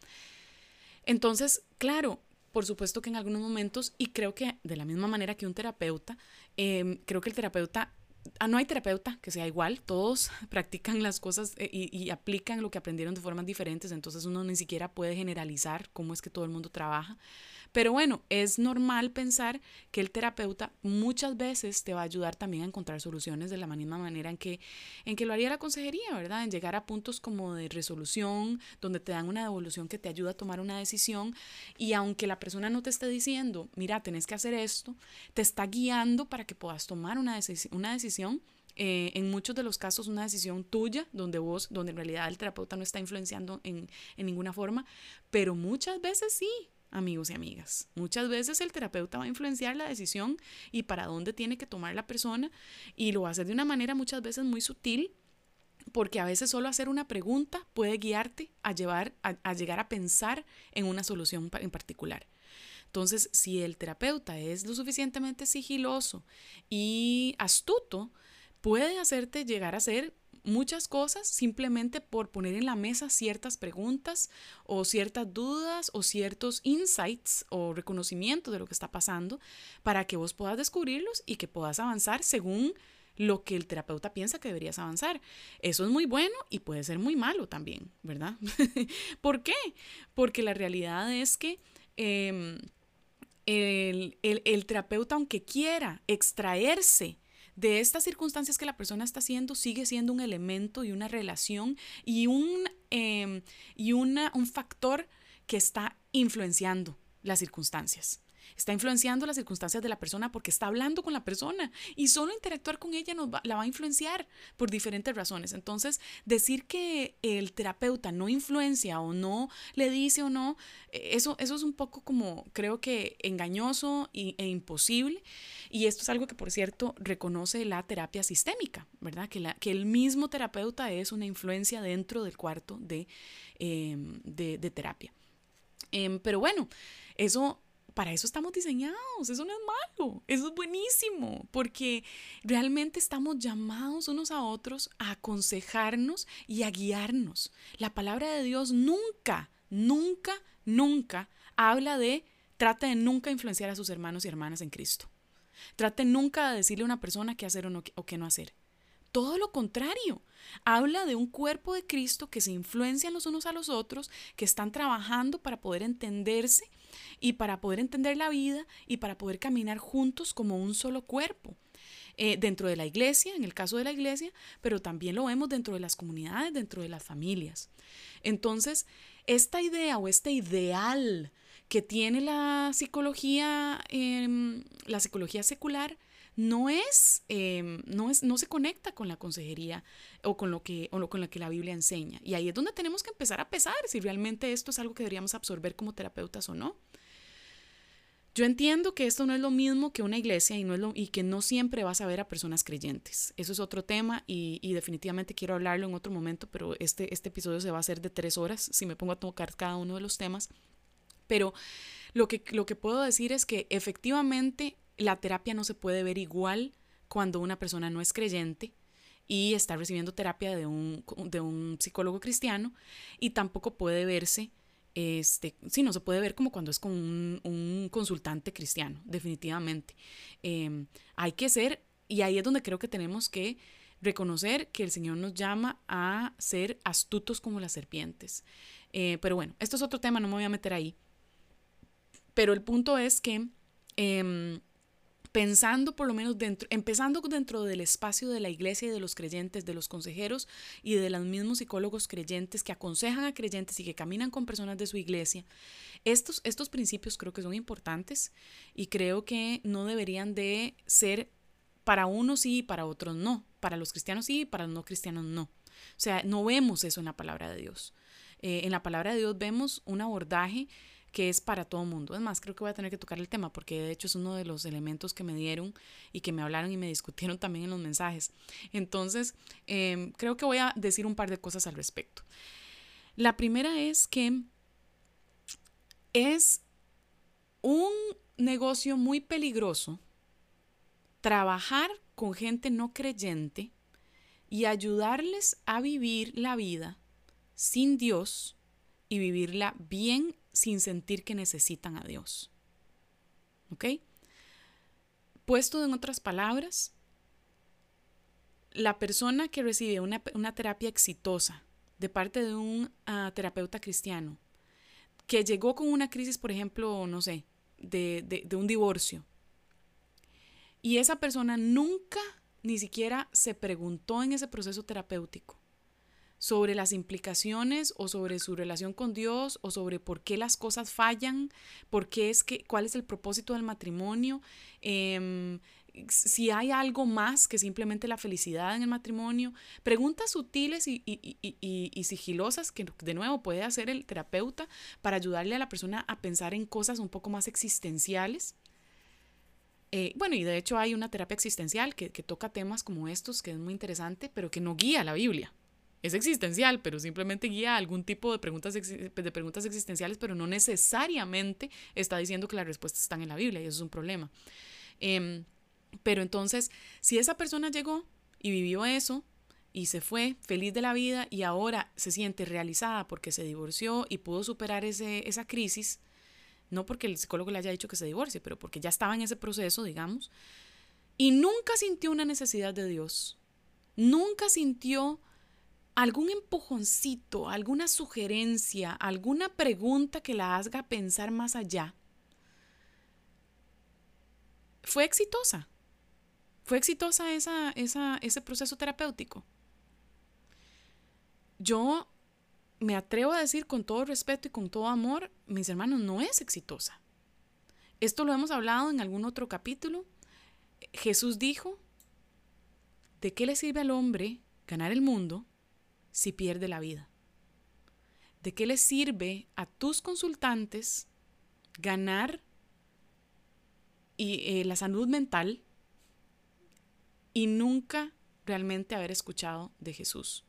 Entonces, claro, por supuesto que en algunos momentos, y creo que de la misma manera que un terapeuta, em, creo que el terapeuta, ah, no hay terapeuta que sea igual, todos practican las cosas eh, y, aplican lo que aprendieron de formas diferentes, entonces uno ni siquiera puede generalizar cómo es que todo el mundo trabaja. Pero bueno, es normal pensar que el terapeuta muchas veces te va a ayudar también a encontrar soluciones de la misma manera en que, en que lo haría la consejería, ¿verdad? En llegar a puntos como de resolución, donde te dan una devolución que te ayuda a tomar una decisión y aunque la persona no te esté diciendo, mira, tenés que hacer esto, te está guiando para que puedas tomar una, una decisión eh, en muchos de los casos una decisión tuya, donde vos, donde en realidad el terapeuta no está influenciando en, en ninguna forma, pero muchas veces sí, amigos y amigas. Muchas veces el terapeuta va a influenciar la decisión y para dónde tiene que tomar la persona y lo va a hacer de una manera muchas veces muy sutil porque a veces solo hacer una pregunta puede guiarte a, llevar, a, llegar a pensar en una solución en particular. Entonces, si el terapeuta es lo suficientemente sigiloso y astuto, puede hacerte llegar a ser muchas cosas simplemente por poner en la mesa ciertas preguntas o ciertas dudas o ciertos insights o reconocimiento de lo que está pasando para que vos puedas descubrirlos y que puedas avanzar según lo que el terapeuta piensa que deberías avanzar. Eso es muy bueno y puede ser muy malo también, ¿verdad? ¿Por qué? Porque la realidad es que em, el, el terapeuta, aunque quiera extraerse de estas circunstancias que la persona está haciendo sigue siendo un elemento y una relación y un, em, y una, un factor que está influenciando las circunstancias. Está influenciando las circunstancias de la persona porque está hablando con la persona y solo interactuar con ella nos la va a influenciar por diferentes razones. Entonces, decir que el terapeuta no influencia o no le dice o no, eh, eso, eso es un poco como creo que engañoso e imposible. Y esto es algo que, por cierto, reconoce la terapia sistémica, ¿verdad? Que, la, que el mismo terapeuta es una influencia dentro del cuarto de, em, de, terapia. Em, pero bueno, Eso para eso estamos diseñados, eso no es malo, eso es buenísimo, porque realmente estamos llamados unos a otros a aconsejarnos y a guiarnos. La palabra de Dios nunca, nunca, nunca habla de trate de nunca influenciar a sus hermanos y hermanas en Cristo. Trate nunca de decirle a una persona qué hacer o, o qué no hacer. Todo lo contrario. Habla de un cuerpo de Cristo que se influencian los unos a los otros, que están trabajando para poder entenderse y para poder entender la vida y para poder caminar juntos como un solo cuerpo. Eh, dentro de la iglesia, en el caso de la iglesia, pero también lo vemos dentro de las comunidades, dentro de las familias. Entonces, esta idea o este ideal que tiene la psicología, em, la psicología secular, no es, em, no es, no se conecta con la consejería o con lo que, o con lo que la Biblia enseña. Y ahí es donde tenemos que empezar a pesar si realmente esto es algo que deberíamos absorber como terapeutas o no. Yo entiendo que esto no es lo mismo que una iglesia y, no y que no siempre vas a ver a personas creyentes. Eso es otro tema y, y, definitivamente quiero hablarlo en otro momento, pero este, este episodio se va a hacer de tres horas si me pongo a tocar cada uno de los temas. Pero lo que, lo que puedo decir es que efectivamente la terapia no se puede ver igual cuando una persona no es creyente y está recibiendo terapia de un, de un psicólogo cristiano y tampoco puede verse este, sí, no se puede ver como cuando es con un, consultante cristiano, definitivamente. Em, hay que ser, y ahí es donde creo que tenemos que reconocer que el Señor nos llama a ser astutos como las serpientes. Eh, pero bueno, esto es otro tema, no me voy a meter ahí. Pero el punto es que em, pensando por lo menos dentro, empezando dentro del espacio de la iglesia y de los creyentes, de los consejeros y de los mismos psicólogos creyentes que aconsejan a creyentes y que caminan con personas de su iglesia, estos, estos principios creo que son importantes y creo que no deberían de ser para unos sí y para otros no, para los cristianos sí y para los no cristianos no. O sea, no vemos eso en la palabra de Dios. Eh, en la palabra de Dios vemos un abordaje que es para todo mundo. Es más, creo que voy a tener que tocar el tema porque de hecho es uno de los elementos que me dieron y que me hablaron y me discutieron también en los mensajes. Entonces, em, creo que voy a decir un par de cosas al respecto. La primera es que es un negocio muy peligroso trabajar con gente no creyente y ayudarles a vivir la vida sin Dios y vivirla bien sin sentir que necesitan a Dios. ¿Ok? Puesto en otras palabras, la persona que recibe una, terapia exitosa de parte de un ah, terapeuta cristiano, que llegó con una crisis, por ejemplo, no sé, de, de un divorcio, y esa persona nunca ni siquiera se preguntó en ese proceso terapéutico sobre las implicaciones o sobre su relación con Dios o sobre por qué las cosas fallan, por qué es que, cuál es el propósito del matrimonio, em, si hay algo más que simplemente la felicidad en el matrimonio. Preguntas sutiles y, y, sigilosas que de nuevo puede hacer el terapeuta para ayudarle a la persona a pensar en cosas un poco más existenciales. Eh, bueno, y de hecho hay una terapia existencial que, que toca temas como estos, que es muy interesante, pero que no guía la Biblia es existencial, pero simplemente guía algún tipo de preguntas, de preguntas existenciales, pero no necesariamente está diciendo que las respuestas están en la Biblia y eso es un problema. Em, pero entonces, si esa persona llegó y vivió eso y se fue feliz de la vida y ahora se siente realizada porque se divorció y pudo superar ese, esa crisis, no porque el psicólogo le haya dicho que se divorcie, pero porque ya estaba en ese proceso, digamos, y nunca sintió una necesidad de Dios, nunca sintió algún empujoncito, alguna sugerencia, alguna pregunta que la haga pensar más allá, fue exitosa. Fue exitosa esa, ese proceso terapéutico. Yo me atrevo a decir con todo respeto y con todo amor, mis hermanos, no es exitosa. Esto lo hemos hablado en algún otro capítulo. Jesús dijo, ¿de qué le sirve al hombre ganar el mundo si pierde la vida? ¿De qué le sirve a tus consultantes ganar y, eh, la salud mental y nunca realmente haber escuchado de Jesús?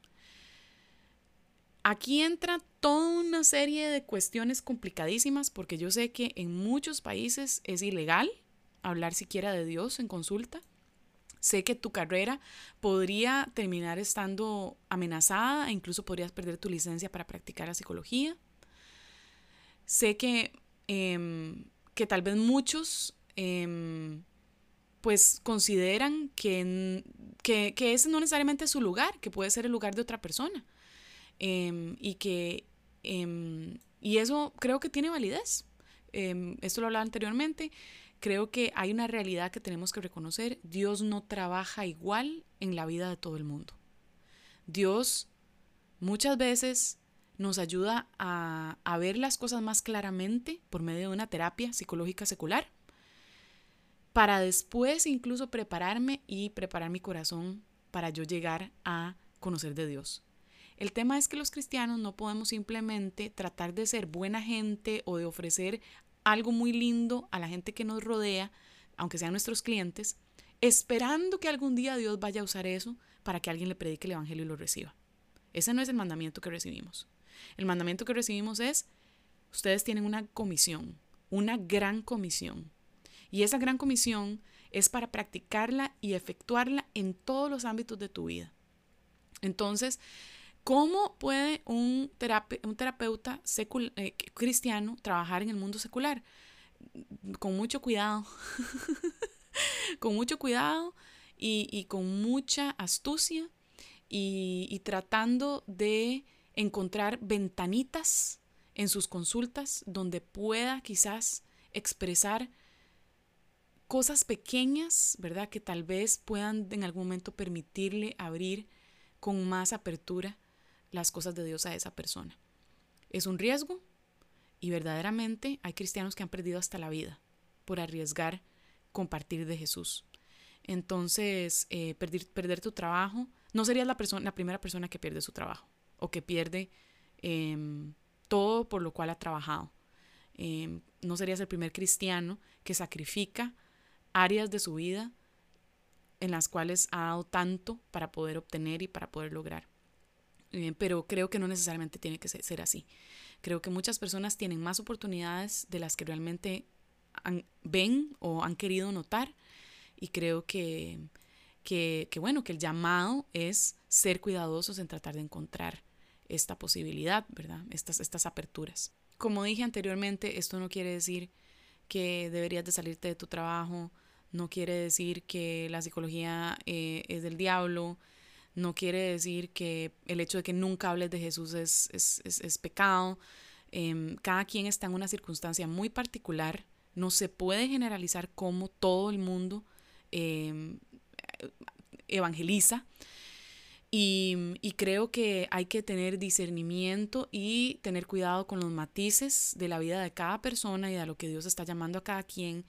Aquí entra toda una serie de cuestiones complicadísimas porque yo sé que en muchos países es ilegal hablar siquiera de Dios en consulta. Sé que tu carrera podría terminar estando amenazada e incluso podrías perder tu licencia para practicar la psicología. Sé que, em, que tal vez muchos em, pues consideran que, que, que, ese no necesariamente es su lugar, que puede ser el lugar de otra persona. Em, y que y eso creo que tiene validez. esto lo hablaba anteriormente. Creo que hay una realidad que tenemos que reconocer. Dios no trabaja igual en la vida de todo el mundo. Dios muchas veces nos ayuda a, ver las cosas más claramente por medio de una terapia psicológica secular, para después incluso prepararme y preparar mi corazón para yo llegar a conocer de Dios. El tema es que los cristianos no podemos simplemente tratar de ser buena gente o de ofrecer algo muy lindo a la gente que nos rodea, aunque sean nuestros clientes, esperando que algún día Dios vaya a usar eso para que alguien le predique el Evangelio y lo reciba. Ese no es el mandamiento que recibimos. El mandamiento que recibimos es, ustedes tienen una comisión, una gran comisión. Y esa gran comisión es para practicarla y efectuarla en todos los ámbitos de tu vida. Entonces, ¿Cómo puede un, un terapeuta eh, cristiano trabajar en el mundo secular? Con mucho cuidado, con mucho cuidado y, con mucha astucia y, tratando de encontrar ventanitas en sus consultas donde pueda quizás expresar cosas pequeñas, ¿verdad? Que tal vez puedan en algún momento permitirle abrir con más apertura las cosas de Dios a esa persona. Es un riesgo y verdaderamente hay cristianos que han perdido hasta la vida por arriesgar compartir de Jesús. Entonces, eh, perder, perder, tu trabajo, no serías la, persona, la primera persona que pierde su trabajo o que pierde em, todo por lo cual ha trabajado. Em, no serías el primer cristiano que sacrifica áreas de su vida en las cuales ha dado tanto para poder obtener y para poder lograr. Eh, pero creo que no necesariamente tiene que ser, así. Creo que muchas personas tienen más oportunidades de las que realmente ven o han querido notar y creo que, que, bueno, que el llamado es ser cuidadosos en tratar de encontrar esta posibilidad, ¿verdad? Estas, estas aperturas. Como dije anteriormente, esto no quiere decir que deberías de salirte de tu trabajo, no quiere decir que la psicología eh, es del diablo, no quiere decir que el hecho de que nunca hables de Jesús es, es, pecado. Em, cada quien está en una circunstancia muy particular. No se puede generalizar cómo todo el mundo em, evangeliza. Y, y, creo que hay que tener discernimiento y tener cuidado con los matices de la vida de cada persona y de lo que Dios está llamando a cada quien.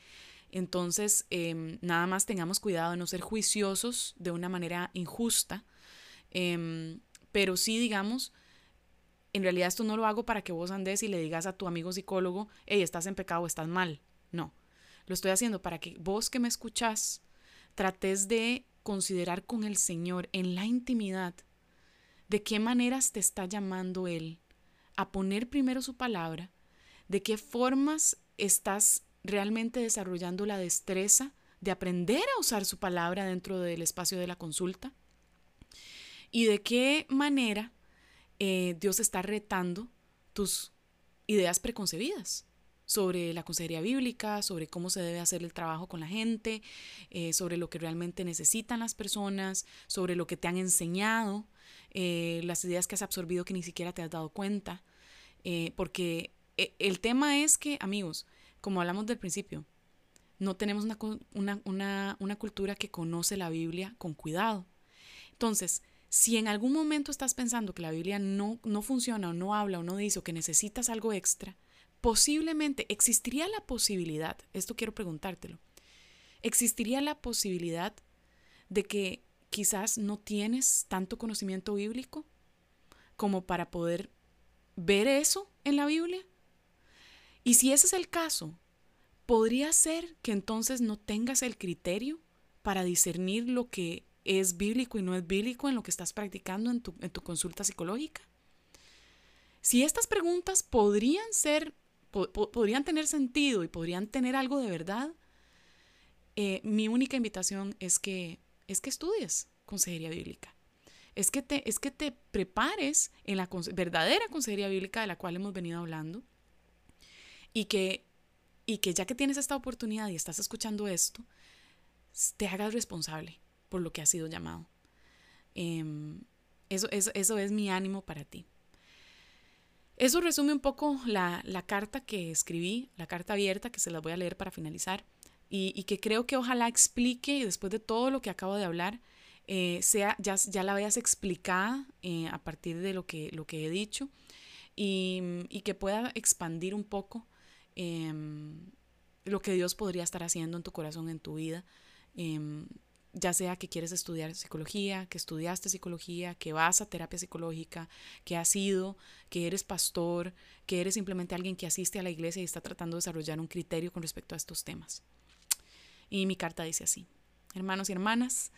Entonces, em, nada más tengamos cuidado de no ser juiciosos de una manera injusta Em, pero sí, digamos, en realidad esto no lo hago para que vos andes y le digas a tu amigo psicólogo, hey, estás en pecado, estás mal. No, lo estoy haciendo para que vos que me escuchás trates de considerar con el Señor en la intimidad de qué maneras te está llamando Él a poner primero su palabra, de qué formas estás realmente desarrollando la destreza de aprender a usar su palabra dentro del espacio de la consulta y de qué manera eh, Dios está retando tus ideas preconcebidas sobre la consejería bíblica, sobre cómo se debe hacer el trabajo con la gente, eh, sobre lo que realmente necesitan las personas, sobre lo que te han enseñado, eh, las ideas que has absorbido que ni siquiera te has dado cuenta. porque el tema es que, amigos, como hablamos del principio, no tenemos una, una cultura que conoce la Biblia con cuidado. Entonces, si en algún momento estás pensando que la Biblia no, no funciona o no habla o no dice o que necesitas algo extra, posiblemente existiría la posibilidad, esto quiero preguntártelo, existiría la posibilidad de que quizás no tienes tanto conocimiento bíblico como para poder ver eso en la Biblia. Y si ese es el caso, podría ser que entonces no tengas el criterio para discernir lo que es bíblico y no es bíblico en lo que estás practicando en tu, consulta psicológica. Si estas preguntas podrían ser, podrían tener sentido y podrían tener algo de verdad, eh, mi única invitación es que, es que estudies consejería bíblica. Es que, te, es que te prepares en la verdadera consejería bíblica de la cual hemos venido hablando y que, y que ya que tienes esta oportunidad y estás escuchando esto, te hagas responsable por lo que has sido llamado. Em, eso, eso, es mi ánimo para ti. Eso resume un poco la, la, carta que escribí, la carta abierta que se las voy a leer para finalizar y, que creo que ojalá explique, después de todo lo que acabo de hablar, eh, sea, ya, ya la veas explicada eh, a partir de lo que, lo que he dicho y, que pueda expandir un poco em, lo que Dios podría estar haciendo en tu corazón, en tu vida. Ya sea que quieres estudiar psicología, que estudiaste psicología, que vas a terapia psicológica, que has ido, que eres pastor, que eres simplemente alguien que asiste a la iglesia y está tratando de desarrollar un criterio con respecto a estos temas. Y mi carta dice así, hermanos y hermanas,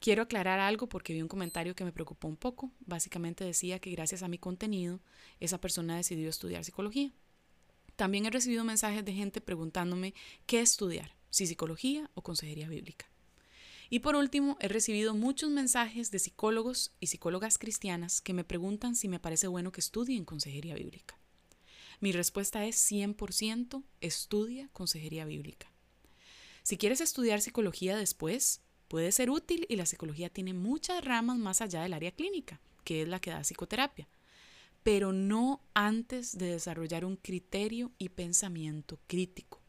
quiero aclarar algo porque vi un comentario que me preocupó un poco. Básicamente decía que gracias a mi contenido, esa persona decidió estudiar psicología. También he recibido mensajes de gente preguntándome qué estudiar, si psicología o consejería bíblica. Y por último, he recibido muchos mensajes de psicólogos y psicólogas cristianas que me preguntan si me parece bueno que estudie en consejería bíblica. Mi respuesta es 100% estudia consejería bíblica. Si quieres estudiar psicología después, puede ser útil y la psicología tiene muchas ramas más allá del área clínica, que es la que da psicoterapia, pero no antes de desarrollar un criterio y pensamiento crítico.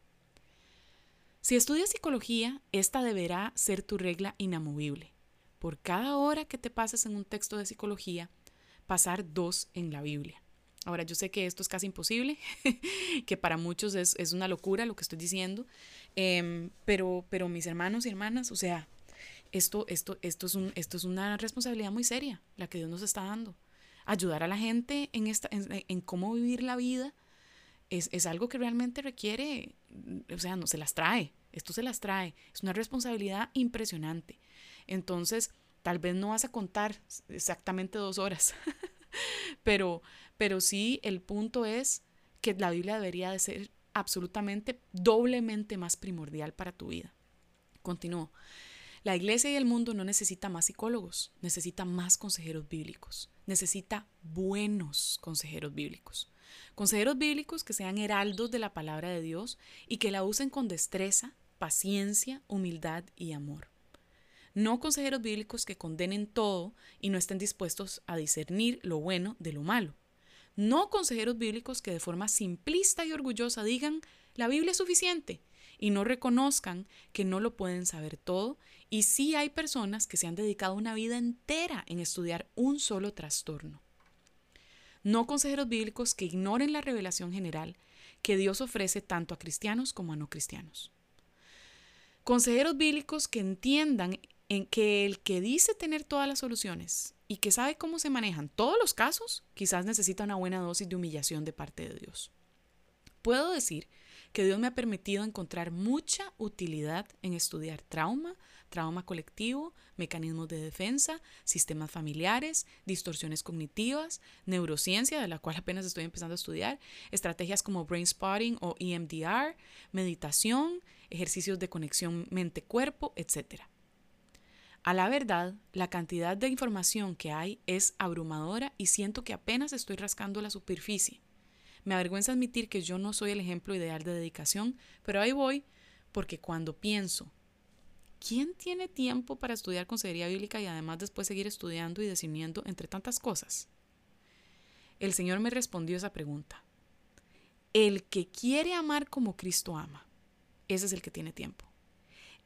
Si estudias psicología, esta deberá ser tu regla inamovible. Por cada hora que te pases en un texto de psicología, pasar dos en la Biblia. Ahora, yo sé que esto es casi imposible, que para muchos es, una locura lo que estoy diciendo, em, pero, pero mis hermanos y hermanas, o sea, esto, esto, esto, es un, esto es una responsabilidad muy seria, la que Dios nos está dando. Ayudar a la gente en, esta, en, cómo vivir la vida es, es, algo que realmente requiere, o sea, no se las trae, esto se las trae, es una responsabilidad impresionante. Entonces, tal vez no vas a contar exactamente dos horas, pero, pero sí el punto es que la Biblia debería de ser absolutamente doblemente más primordial para tu vida. Continúo. La iglesia y el mundo no necesita más psicólogos, necesita más consejeros bíblicos, necesita buenos consejeros bíblicos. Consejeros bíblicos que sean heraldos de la palabra de Dios y que la usen con destreza, paciencia, humildad y amor. No consejeros bíblicos que condenen todo y no estén dispuestos a discernir lo bueno de lo malo no consejeros bíblicos que de forma simplista y orgullosa digan, la Biblia es suficiente, y no reconozcan que no lo pueden saber todo, y sí hay personas que se han dedicado una vida entera en estudiar un solo trastorno. No consejeros bíblicos que ignoren la revelación general que Dios ofrece tanto a cristianos como a no cristianos. Consejeros bíblicos que entiendan en que el que dice tener todas las soluciones y que sabe cómo se manejan todos los casos, quizás necesita una buena dosis de humillación de parte de Dios. Puedo decir que Dios me ha permitido encontrar mucha utilidad en estudiar trauma, trauma colectivo, mecanismos de defensa, sistemas familiares, distorsiones cognitivas, neurociencia, de la cual apenas estoy empezando a estudiar, estrategias como brain spotting o EMDR, meditación, ejercicios de conexión mente-cuerpo, etc. A la verdad, la cantidad de información que hay es abrumadora y siento que apenas estoy rascando la superficie. Me avergüenza admitir que yo no soy el ejemplo ideal de dedicación, pero ahí voy porque cuando pienso, ¿quién tiene tiempo para estudiar consejería bíblica y además después seguir estudiando y decidiendo entre tantas cosas? El Señor me respondió esa pregunta. El que quiere amar como Cristo ama, ese es el que tiene tiempo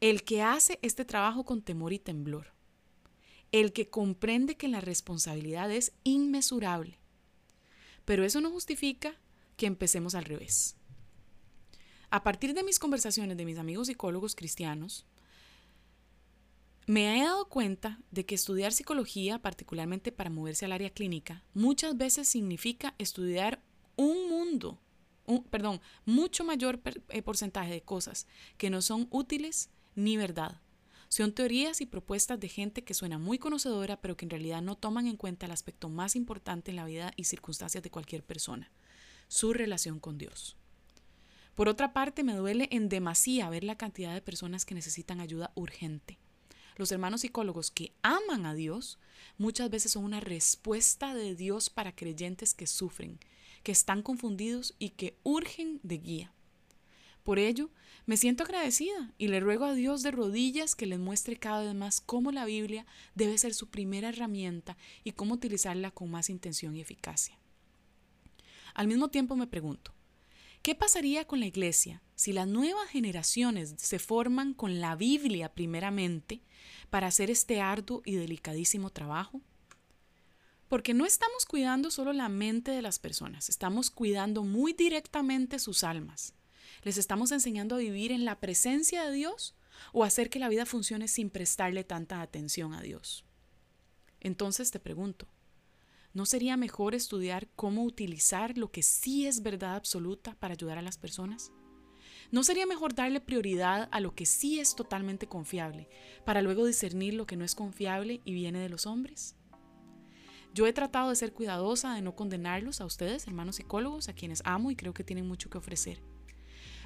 el que hace este trabajo con temor y temblor, el que comprende que la responsabilidad es inmesurable. Pero eso no justifica que empecemos al revés. A partir de mis conversaciones de mis amigos psicólogos cristianos, me he dado cuenta de que estudiar psicología, particularmente para moverse al área clínica, muchas veces significa estudiar un mundo, perdón, mucho mayor eh, porcentaje de cosas que no son útiles ni verdad. Son teorías y propuestas de gente que suena muy conocedora, pero que en realidad no toman en cuenta el aspecto más importante en la vida y circunstancias de cualquier persona, su relación con Dios. Por otra parte, me duele en demasía ver la cantidad de personas que necesitan ayuda urgente. Los hermanos psicólogos que aman a Dios muchas veces son una respuesta de Dios para creyentes que sufren, que están confundidos y que urgen de guía. Por ello, me siento agradecida y le ruego a Dios de rodillas que les muestre cada vez más cómo la Biblia debe ser su primera herramienta y cómo utilizarla con más intención y eficacia. Al mismo tiempo me pregunto, ¿qué pasaría con la iglesia si las nuevas generaciones se forman con la Biblia primeramente para hacer este arduo y delicadísimo trabajo? Porque no estamos cuidando solo la mente de las personas, estamos cuidando muy directamente sus almas. Les estamos enseñando a vivir en la presencia de Dios o hacer que la vida funcione sin prestarle tanta atención a Dios. Entonces te pregunto, ¿no sería mejor estudiar cómo utilizar lo que sí es verdad absoluta para ayudar a las personas? ¿No sería mejor darle prioridad a lo que sí es totalmente confiable, para luego discernir lo que no es confiable y viene de los hombres? Yo he tratado de ser cuidadosa de no condenarlos a ustedes, hermanos psicólogos, a quienes amo y creo que tienen mucho que ofrecer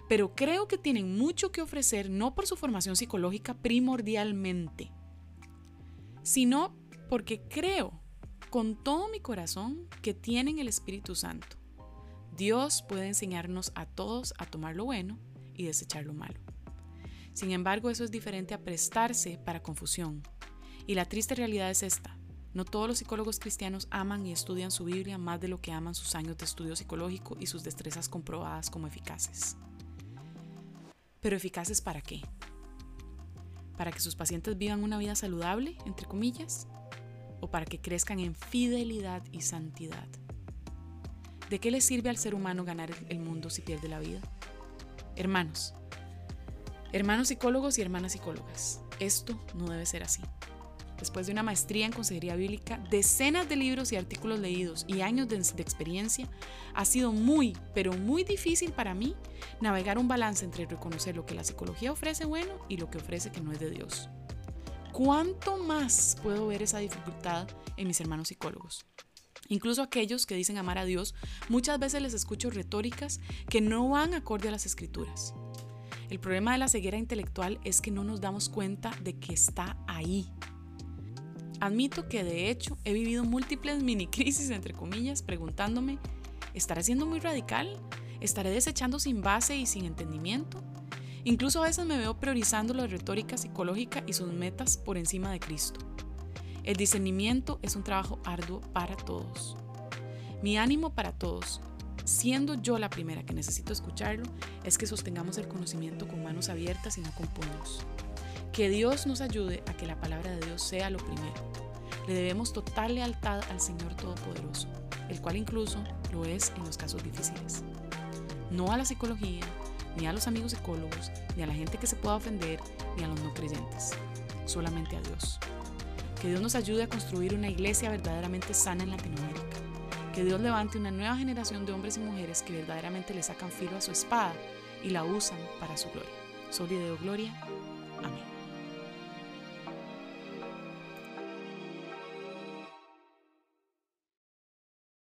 pero creo que tienen mucho que ofrecer no por su formación psicológica primordialmente, sino porque creo con todo mi corazón que tienen el Espíritu Santo. Dios puede enseñarnos a todos a tomar lo bueno y desechar lo malo. Sin embargo, eso es diferente a prestarse para confusión. Y la triste realidad es esta. No todos los psicólogos cristianos aman y estudian su Biblia más de lo que aman sus años de estudio psicológico y sus destrezas comprobadas como eficaces. Pero eficaces para qué? ¿Para que sus pacientes vivan una vida saludable, entre comillas? ¿O para que crezcan en fidelidad y santidad? ¿De qué le sirve al ser humano ganar el mundo si pierde la vida? Hermanos, hermanos psicólogos y hermanas psicólogas, esto no debe ser así después de una maestría en consejería bíblica, decenas de libros y artículos leídos y años de, experiencia, ha sido muy, pero muy difícil para mí navegar un balance entre reconocer lo que la psicología ofrece bueno y lo que ofrece que no es de Dios. ¿Cuánto más puedo ver esa dificultad en mis hermanos psicólogos? Incluso aquellos que dicen amar a Dios, muchas veces les escucho retóricas que no van acorde a las escrituras. El problema de la ceguera intelectual es que no nos damos cuenta de que está ahí, Admito que de hecho he vivido múltiples mini crisis, entre comillas, preguntándome, ¿estaré siendo muy radical? ¿Estaré desechando sin base y sin entendimiento? Incluso a veces me veo priorizando la retórica psicológica y sus metas por encima de Cristo. El discernimiento es un trabajo arduo para todos. Mi ánimo para todos, siendo yo la primera que necesito escucharlo, es que sostengamos el conocimiento con manos abiertas y no con puños. Que Dios nos ayude a que la palabra de Dios sea lo primero. Le debemos total lealtad al Señor Todopoderoso, el cual incluso lo es en los casos difíciles. No a la psicología, ni a los amigos psicólogos, ni a la gente que se pueda ofender, ni a los no creyentes. Solamente a Dios. Que Dios nos ayude a construir una iglesia verdaderamente sana en Latinoamérica. Que Dios levante una nueva generación de hombres y mujeres que verdaderamente le sacan filo a su espada y la usan para su gloria. Sol y Gloria. Amén.